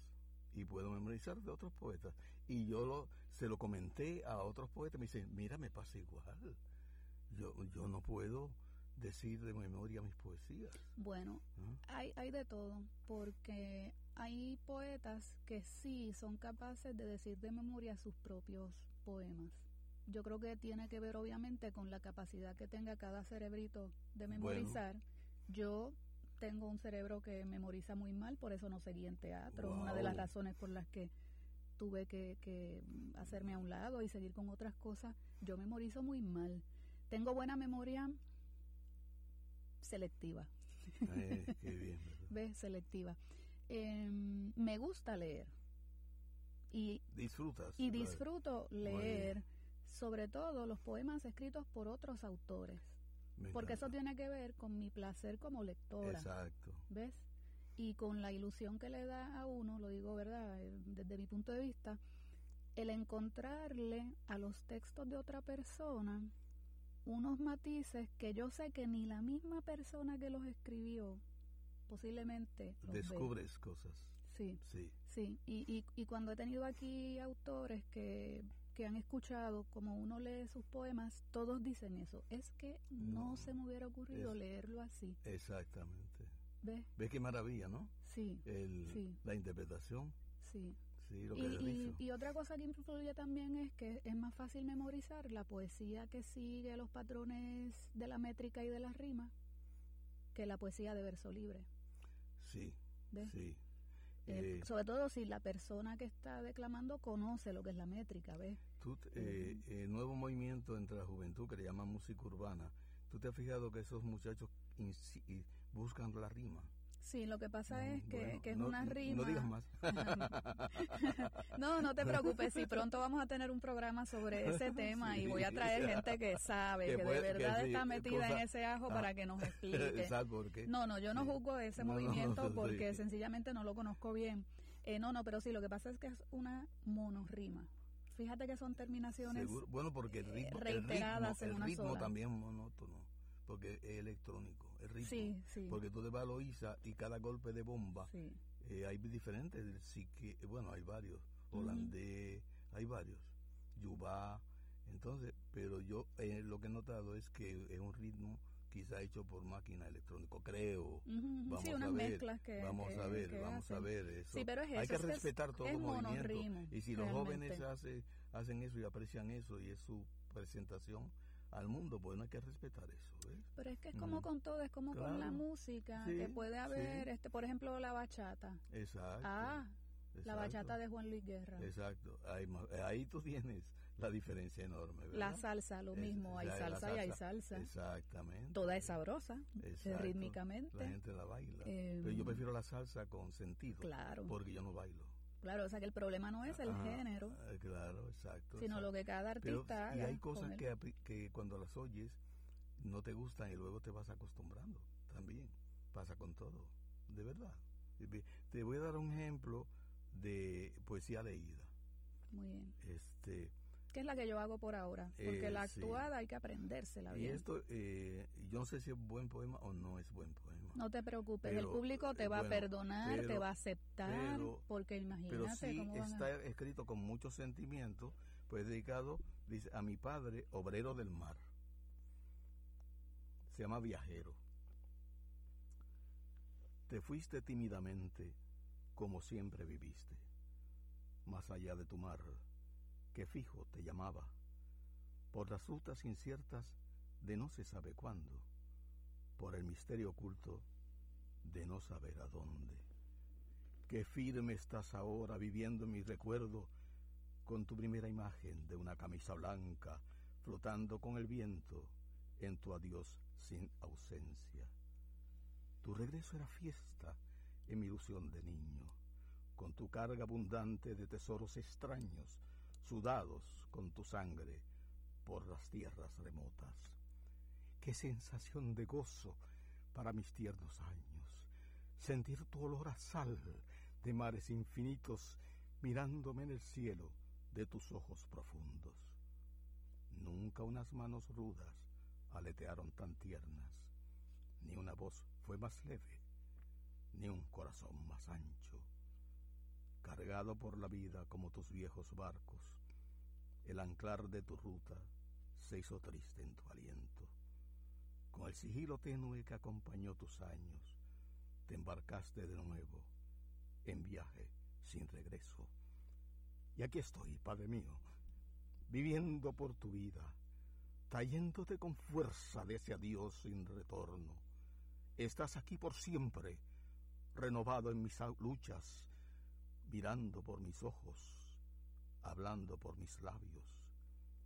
Y puedo memorizar de otros poetas. Y yo lo, se lo comenté a otros poetas, me dicen, mira, me pasa igual. Yo, yo no puedo decir de memoria mis poesías. Bueno, ¿Ah? hay, hay de todo, porque hay poetas que sí son capaces de decir de memoria sus propios poemas. Yo creo que tiene que ver obviamente con la capacidad que tenga cada cerebrito de memorizar. Yo tengo un cerebro que memoriza muy mal, por eso no seguí en teatro. Una de las razones por las que tuve que, que hacerme a un lado y seguir con otras cosas. Yo memorizo muy mal. Tengo buena memoria selectiva. (laughs) ¿Ves? Selectiva. Em, me gusta leer. Y, Disfrutas. Y disfruto leer, sobre todo los poemas escritos por otros autores. Porque eso tiene que ver con mi placer como lectora. Exacto. ¿Ves? Y con la ilusión que le da a uno, lo digo verdad, eh, desde mi punto de vista, el encontrarle a los textos de otra persona unos matices que yo sé que ni la misma persona que los escribió posiblemente descubres cosas. Sí, sí, sí. Y, y, y, cuando he tenido aquí autores que, que han escuchado como uno lee sus poemas, todos dicen eso. Es que no, se me hubiera ocurrido leerlo así. Exactamente. ¿Ves? ¿Ves qué maravilla, no? Sí, El, sí. La interpretación. Sí y, otra cosa que influye también es que es más fácil memorizar la poesía que sigue los patrones de la métrica y de las rimas que la poesía de verso libre. Sí, sí. Eh, sobre todo si la persona que está declamando conoce lo que es la métrica, ¿ves? Eh, el nuevo movimiento entre la juventud que le llaman música urbana, ¿tú te has fijado que esos muchachos buscan la rima? Sí, lo que pasa es que, es una rima. No digas más. (laughs) no, no te preocupes. Sí, pronto vamos a tener un programa sobre ese (laughs) tema y voy a traer gente que sabe, que, de verdad está metida en ese ajo para que nos (laughs) explique. por qué? No, no, yo no juzgo ese movimiento porque sencillamente no lo conozco bien. Eh, no, no, pero sí, lo que pasa es que es una monorrima. Fíjate que son terminaciones bueno, porque el ritmo, reiteradas el ritmo, en una el ritmo también monótono porque es electrónico, es. Sí, sí. Porque tú te vas a Loíza y cada golpe de bomba, eh, hay diferentes, sí que, bueno, hay varios, holandés, hay varios. Yubá, entonces, pero yo eh, lo que he notado es que es un ritmo quizá hecho por máquina electrónica, creo. Vamos sí, unas a ver, mezclas que vamos a ver, que vamos hacen. a ver eso. Sí, pero es Hay eso, que es que es- respetar todo es movimiento. Y si los jóvenes hace- hacen eso y aprecian eso y es su presentación al mundo, pues no hay que respetar eso, ¿ves? Pero es que es como Mm. con todo, es como con la Claro. música, Sí, que puede haber, sí. este, por ejemplo, la bachata. Exacto. Ah, la exacto, bachata de Juan Luis Guerra. Exacto. Ahí, ma- ahí tú tienes la diferencia enorme, ¿verdad? La salsa, lo Es- mismo, hay la- la salsa y hay salsa. Exactamente. Toda es sabrosa, eh, Exacto. rítmicamente. La gente la baila. Eh, Pero yo prefiero la salsa con sentido. Claro. Porque yo no bailo. Claro, o sea que el problema no es el Ajá, género, eh, Claro, exacto. sino lo que cada Pero, artista y haga hay cosas que, que cuando las oyes no te gustan y luego te vas acostumbrando también. Pasa con todo, de verdad. Ve- Te voy a dar un ejemplo de poesía leída. Muy bien. Este, Que es la que yo hago por ahora, porque Eh, la sí. actuada hay que aprendérsela y bien. esto, eh, yo no sé si es buen poema o no es buen poema. No te preocupes, el Pero, público te eh, va bueno, a perdonar, te pero- va a aceptar, pero- porque Pero imagínate sí cómo van está a... escrito con mucho sentimiento, pues dedicado, dice, a mi padre, obrero del mar. Se llama Viajero. Te fuiste tímidamente, como siempre viviste, más allá de tu mar, que fijo te llamaba, por las rutas inciertas de no se sabe cuándo, por el misterio oculto de no saber a dónde. Qué firme estás ahora viviendo en mi recuerdo con tu primera imagen de una camisa blanca flotando con el viento en tu adiós sin ausencia. Tu regreso era fiesta en mi ilusión de niño, con tu carga abundante de tesoros extraños, sudados con tu sangre por las tierras remotas. Qué sensación de gozo para mis tiernos años, sentir tu olor a sal de mares infinitos mirándome en el cielo de tus ojos profundos. Nunca unas manos rudas aletearon tan tiernas, ni una voz fue más leve, ni un corazón más ancho. Cargado por la vida como tus viejos barcos, el anclar de tu ruta se hizo triste en tu aliento. Con el sigilo tenue que acompañó tus años, te embarcaste de nuevo en viaje sin regreso. Y aquí estoy, Padre mío, viviendo por tu vida, trayéndote con fuerza de ese adiós sin retorno. Estás aquí por siempre, renovado en mis luchas, mirando por mis ojos, hablando por mis labios,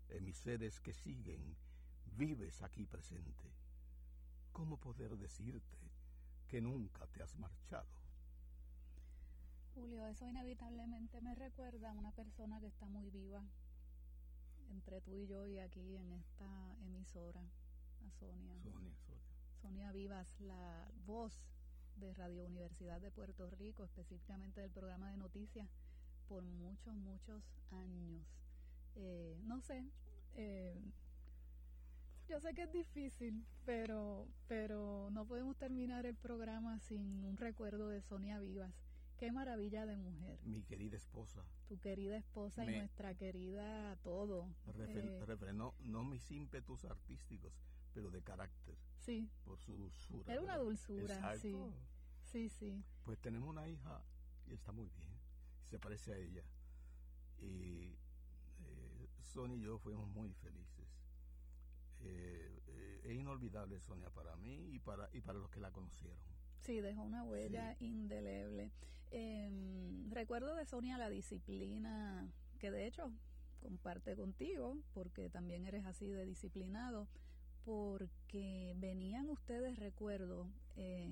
en mis sedes que siguen, vives aquí presente. ¿Cómo poder decirte que nunca te has marchado? Julio, eso inevitablemente me recuerda a una persona que está muy viva entre tú y yo y aquí en esta emisora, a Sonia. Sonia, Sonia. Sonia Vivas, la voz de Radio Universidad de Puerto Rico, específicamente del programa de noticias, por muchos, muchos años. Eh, no sé, eh, yo sé que es difícil, pero, pero no podemos terminar el programa sin un recuerdo de Sonia Vivas. Qué maravilla de mujer. Mi querida esposa. Tu querida esposa y nuestra querida todo. Refren- Eh, refrenó no mis ímpetus artísticos, pero de carácter, sí, por su dulzura. Era una dulzura, Exacto. sí. sí, sí. Pues tenemos una hija y está muy bien, se parece a ella. Y eh, Sonia y yo fuimos muy felices. Eh, eh, es inolvidable Sonia para mí y para, y para los que la conocieron. Sí, dejó una huella indeleble. Eh, recuerdo de Sonia la disciplina, que de hecho comparte contigo, porque también eres así de disciplinado, porque venían ustedes, recuerdo, eh,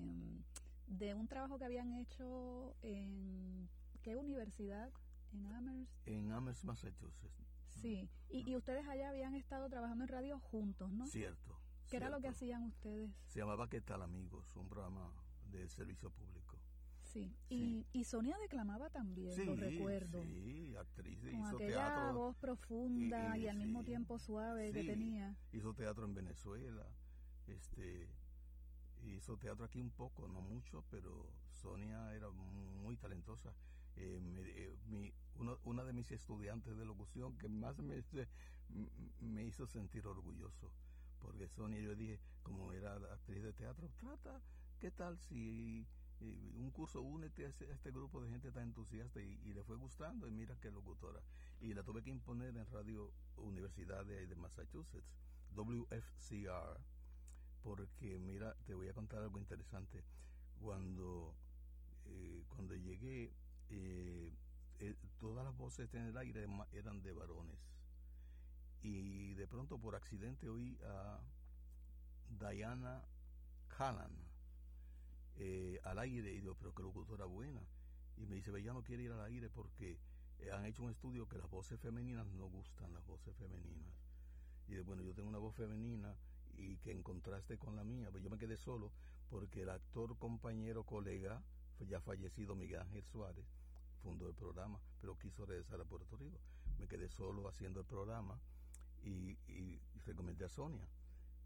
de un trabajo que habían hecho en, ¿qué universidad? En Amherst. En Amherst, Massachusetts. Sí, y, y ustedes allá habían estado trabajando en radio juntos, ¿no? Cierto. ¿Qué era lo que cierto. hacían ustedes? Se llamaba ¿Qué tal amigos? Un programa de servicio público. Sí, Sí. Y, y Sonia declamaba también, lo recuerdo. Sí, actriz, con hizo aquella teatro. voz profunda y, y- al mismo sí, tiempo suave que sí. tenía. hizo teatro en Venezuela, este, hizo teatro aquí un poco, no mucho, pero Sonia era muy talentosa. Eh, uno- una de mis estudiantes de locución que más me, hizo sentir orgulloso. Porque Sonia, yo dije, como era actriz de teatro, trata, ¿qué tal si eh, un curso únete a, este grupo de gente tan entusiasta y, le fue gustando y mira qué locutora. Y la tuve que imponer en Radio Universidad de, de Massachusetts, WFCR, porque mira, te voy a contar algo interesante. Cuando, eh, cuando llegué, eh, eh, todas las voces en el aire eran de varones. Y de pronto por accidente oí a Diana Callan eh, al aire y digo, pero qué locutora buena. Y me dice, ya no quiere ir al aire porque han hecho un estudio que las voces femeninas no gustan, las voces femeninas. Y de, bueno, yo tengo una voz femenina y que en contraste con la mía, pues yo me quedé solo porque el actor, compañero, colega, ya fallecido Miguel Ángel Suárez, fundó el programa, pero quiso regresar a Puerto Rico. Me quedé solo haciendo el programa y, y recomendé a Sonia,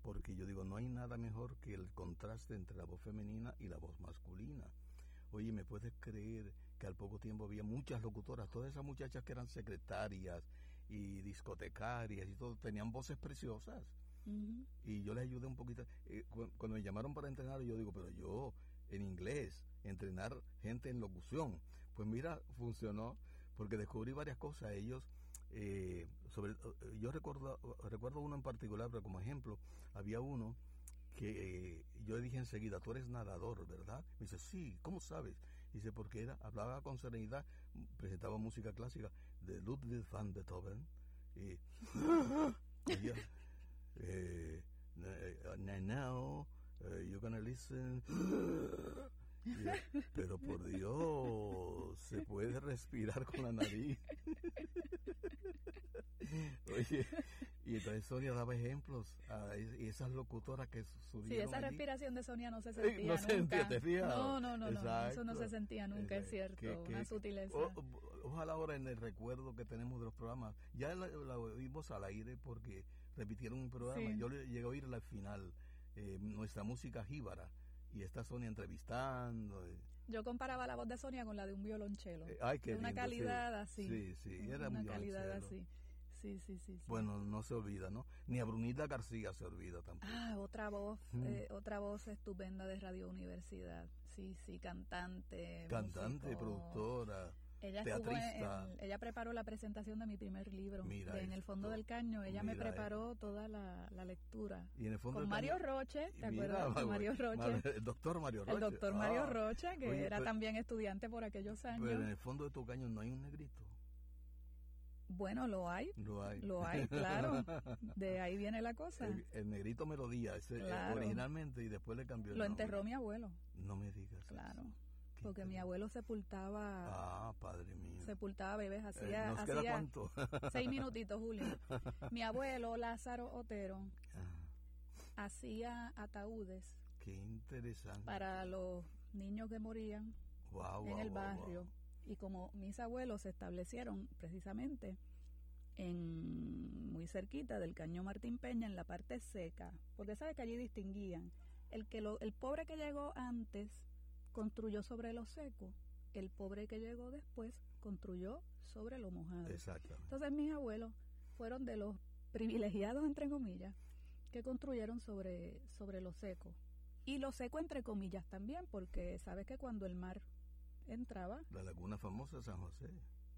porque yo digo, no hay nada mejor que el contraste entre la voz femenina y la voz masculina. Oye, ¿me puedes creer que al poco tiempo había muchas locutoras, todas esas muchachas que eran secretarias y discotecarias y todo, tenían voces preciosas? Y yo les ayudé un poquito. Eh, cu- cuando me llamaron para entrenar, yo digo, pero yo en inglés, entrenar gente en locución. Pues mira, funcionó, porque descubrí varias cosas. Ellos, eh, sobre, eh, yo recuerdo, recuerdo uno en particular, pero como ejemplo, había uno que eh, yo dije enseguida, tú eres nadador, ¿verdad? Me dice, sí, ¿cómo sabes? Dice, porque era, hablaba con serenidad, presentaba música clásica de Ludwig van Beethoven. Y, (laughs) eh, eh, eh, you're gonna listen Y yo, pero por Dios se puede respirar con la nariz (laughs) oye y entonces Sonia daba ejemplos a y esas locutoras que Sí, subieron esa allí. respiración de Sonia no se Eh, sentía no nunca. se sentía, ¿te fijas? No, no, no, no, eso no Exacto. se sentía nunca, es Exacto. cierto. Que- una que- sutileza. o- o- ojalá ahora en el recuerdo que tenemos de los programas, ya la, la oímos al aire porque repitieron un programa. Sí. Yo le llegué a oír la final, eh, nuestra música jíbara, y está Sonia entrevistando. eh, Yo comparaba la voz de Sonia con la de un violonchelo. eh, ay, qué De una lindo, sí. calidad así. Sí, sí, era una un calidad así. Sí, sí, sí. sí. Bueno, no se olvida, ¿no? Ni a Brunita García se olvida tampoco. Ah, otra voz, Mm. eh, otra voz estupenda de Radio Universidad. Sí, sí, cantante. Cantante, músico. productora. Ella estuvo en- teatrista. en- ella preparó la presentación de mi primer libro, Mira de En el fondo del caño. Ella me preparó toda la, la lectura. Y en el fondo Con Mario caño- Roche, ¿te Mira, acuerdas? Mario Roche. el doctor Mario Roche. El doctor Mario Ah, Roche, que oye, era pero- también estudiante por aquellos años. Pero en el fondo de tu caño no hay un negrito. Bueno, lo hay, Lo hay. lo hay, claro. (laughs) De ahí viene la cosa. El, el negrito melodía, ese, eh, Claro. originalmente y después le cambió el Lo nombre. enterró mi abuelo, No me digas. claro. eso. Porque mi abuelo sepultaba, Ah, padre mío. sepultaba bebés, Eh, hacía, ¿Nos queda hacía cuánto? (laughs) seis minutitos, Julio. Mi (laughs) abuelo, Lázaro Otero, Ah, hacía ataúdes qué interesante. para los niños que morían en el barrio. Y como mis abuelos se establecieron precisamente en muy cerquita del Cañón Martín Peña, en la parte seca, porque sabes que allí distinguían. El, que lo- el pobre que llegó antes construyó sobre lo seco, el pobre que llegó después construyó sobre lo mojado. Exactamente. Entonces mis abuelos fueron de los privilegiados, entre comillas, que construyeron sobre, sobre lo seco. Y lo seco, entre comillas, también, porque sabes que cuando el mar entraba, La laguna famosa de San José.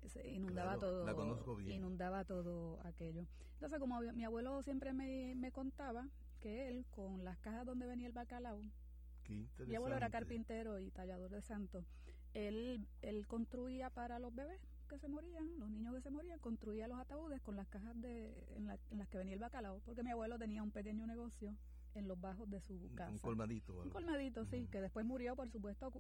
se inundaba Claro, todo. la conozco bien. Inundaba todo aquello. Entonces, como mi abuelo siempre me, me contaba que él, con las cajas donde venía el bacalao, Qué mi abuelo era carpintero y tallador de santos, él, él construía para los bebés que se morían, los niños que se morían, construía los ataúdes con las cajas de, en, la- en las que venía el bacalao, porque mi abuelo tenía un pequeño negocio en los bajos de su Un, casa. un colmadito. Un algo. colmadito, sí, que después murió, por supuesto,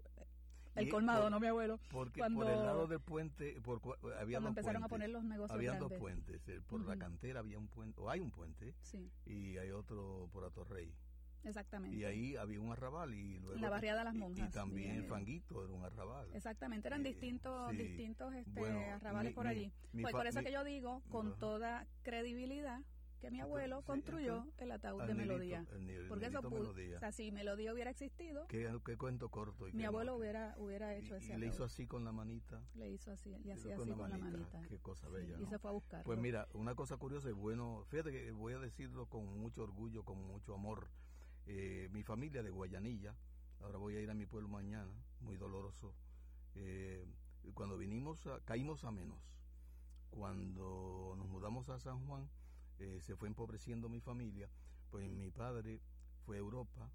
el colmado, por- no mi abuelo. Porque cuando- por el lado del puente, por, había dos empezaron a puentes. poner los negocios grandes. dos puentes. por la cantera había un puente, o hay un puente, Sí, y hay otro por Atorrey. Exactamente. Y ahí había un arrabal y luego... La barriada de las y- monjas, Y, también sí. Fanguito era un arrabal. Exactamente, eran Eh, distintos, sí. distintos este, Bueno, arrabales mi- por mi- allí. mi pues por eso que yo digo, con toda credibilidad, que mi abuelo construyó el ataúd de Melodía. Porque eso pudo, o sea, si Melodía hubiera existido, qué, cuento corto. mi abuelo hubiera hubiera hecho ese y le hizo así con la manita. Le hizo así, y hacía así con la manita. Qué cosa bella. Y se fue a buscar. Pues mira, una cosa curiosa y bueno, fíjate que voy a decirlo con mucho orgullo, con mucho amor. Eh, mi familia de Guayanilla, ahora voy a ir a mi pueblo mañana, muy doloroso. Eh, cuando vinimos, caímos a menos. Cuando nos mudamos a San Juan, eh, se fue empobreciendo mi familia, pues mi padre fue a Europa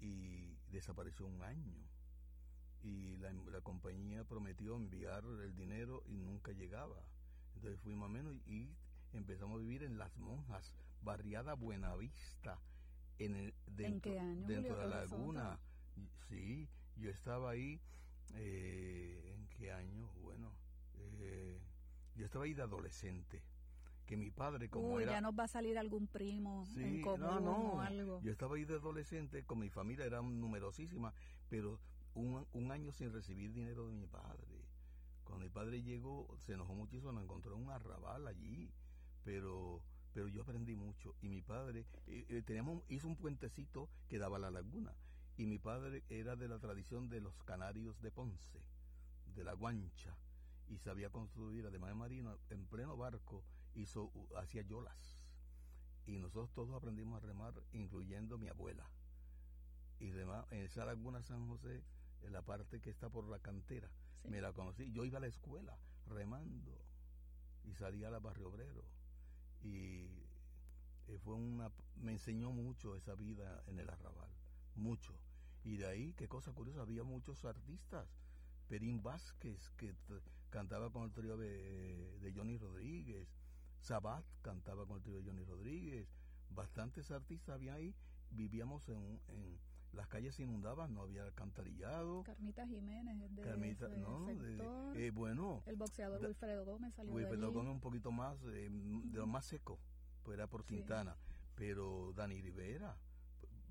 y desapareció un año. Y la, compañía prometió enviar el dinero y nunca llegaba. Entonces fuimos a menos y, empezamos a vivir en Las Monjas, barriada Buenavista, en el, dentro, dentro de la laguna. Sí, yo estaba ahí, eh, ¿en qué año? Bueno, eh, yo estaba ahí de adolescente que mi padre como Uy, era... ya nos va a salir algún primo en común no, no. o algo. Yo estaba ahí de adolescente, con mi familia era numerosísima, pero un, un, año sin recibir dinero de mi padre. Cuando mi padre llegó, se enojó muchísimo, nos encontró en un arrabal allí, pero pero yo aprendí mucho y mi padre eh, eh, teníamos hizo un puentecito que daba a la laguna y mi padre era de la tradición de los canarios de Ponce, de la guancha y sabía construir además de marino en pleno barco hizo, hacía yolas. Y nosotros todos aprendimos a remar, incluyendo mi abuela. Y demás, en esa laguna San José, en la parte que está por la cantera, me la conocí. Yo iba a la escuela remando y salía a la barrio obrero. Y eh, fue una, me enseñó mucho esa vida en el arrabal, mucho. Y de ahí, qué cosa curiosa, había muchos artistas. Perín Vázquez, que cantaba con el trío de, de Johnny Rodríguez, Sabat cantaba con el tío Johnny Rodríguez, bastantes artistas había ahí, vivíamos en, en las calles se inundaban, no había alcantarillado. Carmita Jiménez, de Carmita, no, eh, bueno. El boxeador Wilfredo Gómez salió Wilfredo Gómez un poquito más, eh, de lo más seco, pues era por Quintana. Pero Dani Rivera,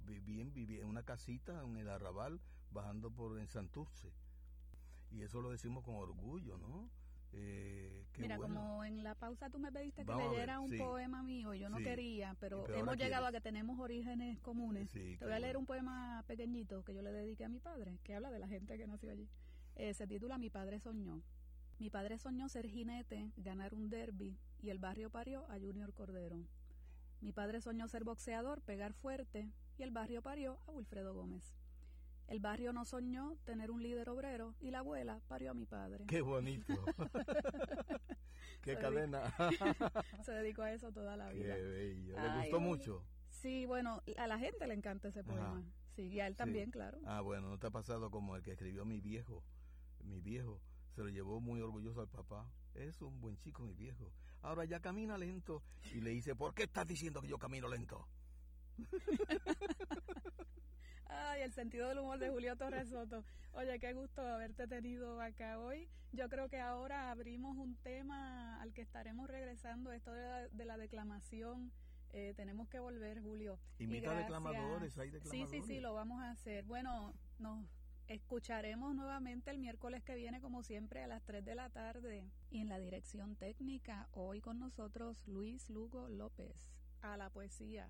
vivía en una casita en el Arrabal, bajando por en Santurce. Y eso lo decimos con orgullo, ¿no? Eh, Mira, como en la pausa tú me pediste que leyera un poema mío, yo no quería, pero, hemos llegado a que tenemos orígenes comunes. Te voy a leer un poema pequeñito que yo le dediqué a mi padre, que habla de la gente que nació allí. Eh, se titula Mi padre soñó. Mi padre soñó ser jinete, ganar un derby, y el barrio parió a Junior Cordero. Mi padre soñó ser boxeador, pegar fuerte, y el barrio parió a Wilfredo Gómez. El barrio no soñó tener un líder obrero y la abuela parió a mi padre. Qué bonito. (laughs) Qué cadena. (laughs) se dedicó a eso toda la vida. Qué bello. ¿Le gustó mucho? Sí, bueno, a la gente le encanta ese poema. Sí, y a él también, claro. Ah, bueno, ¿no te ha pasado como el que escribió mi viejo? Mi viejo se lo llevó muy orgulloso al papá. Es un buen chico, mi viejo. Ahora ya camina lento. Y le dice, ¿por qué estás diciendo que yo camino lento? (laughs) Ay, el sentido del humor de Julio Torres Soto. Oye, qué gusto haberte tenido acá hoy. Yo creo que ahora abrimos un tema al que estaremos regresando, esto de la, declamación. Eh, tenemos que volver, Julio. Invita a declamadores, hay declamadores. Sí, sí, sí, lo vamos a hacer. Bueno, nos escucharemos nuevamente el miércoles que viene, como siempre, a las 3 de la tarde. Y en la dirección técnica, hoy con nosotros Luis Lugo López. A la poesía.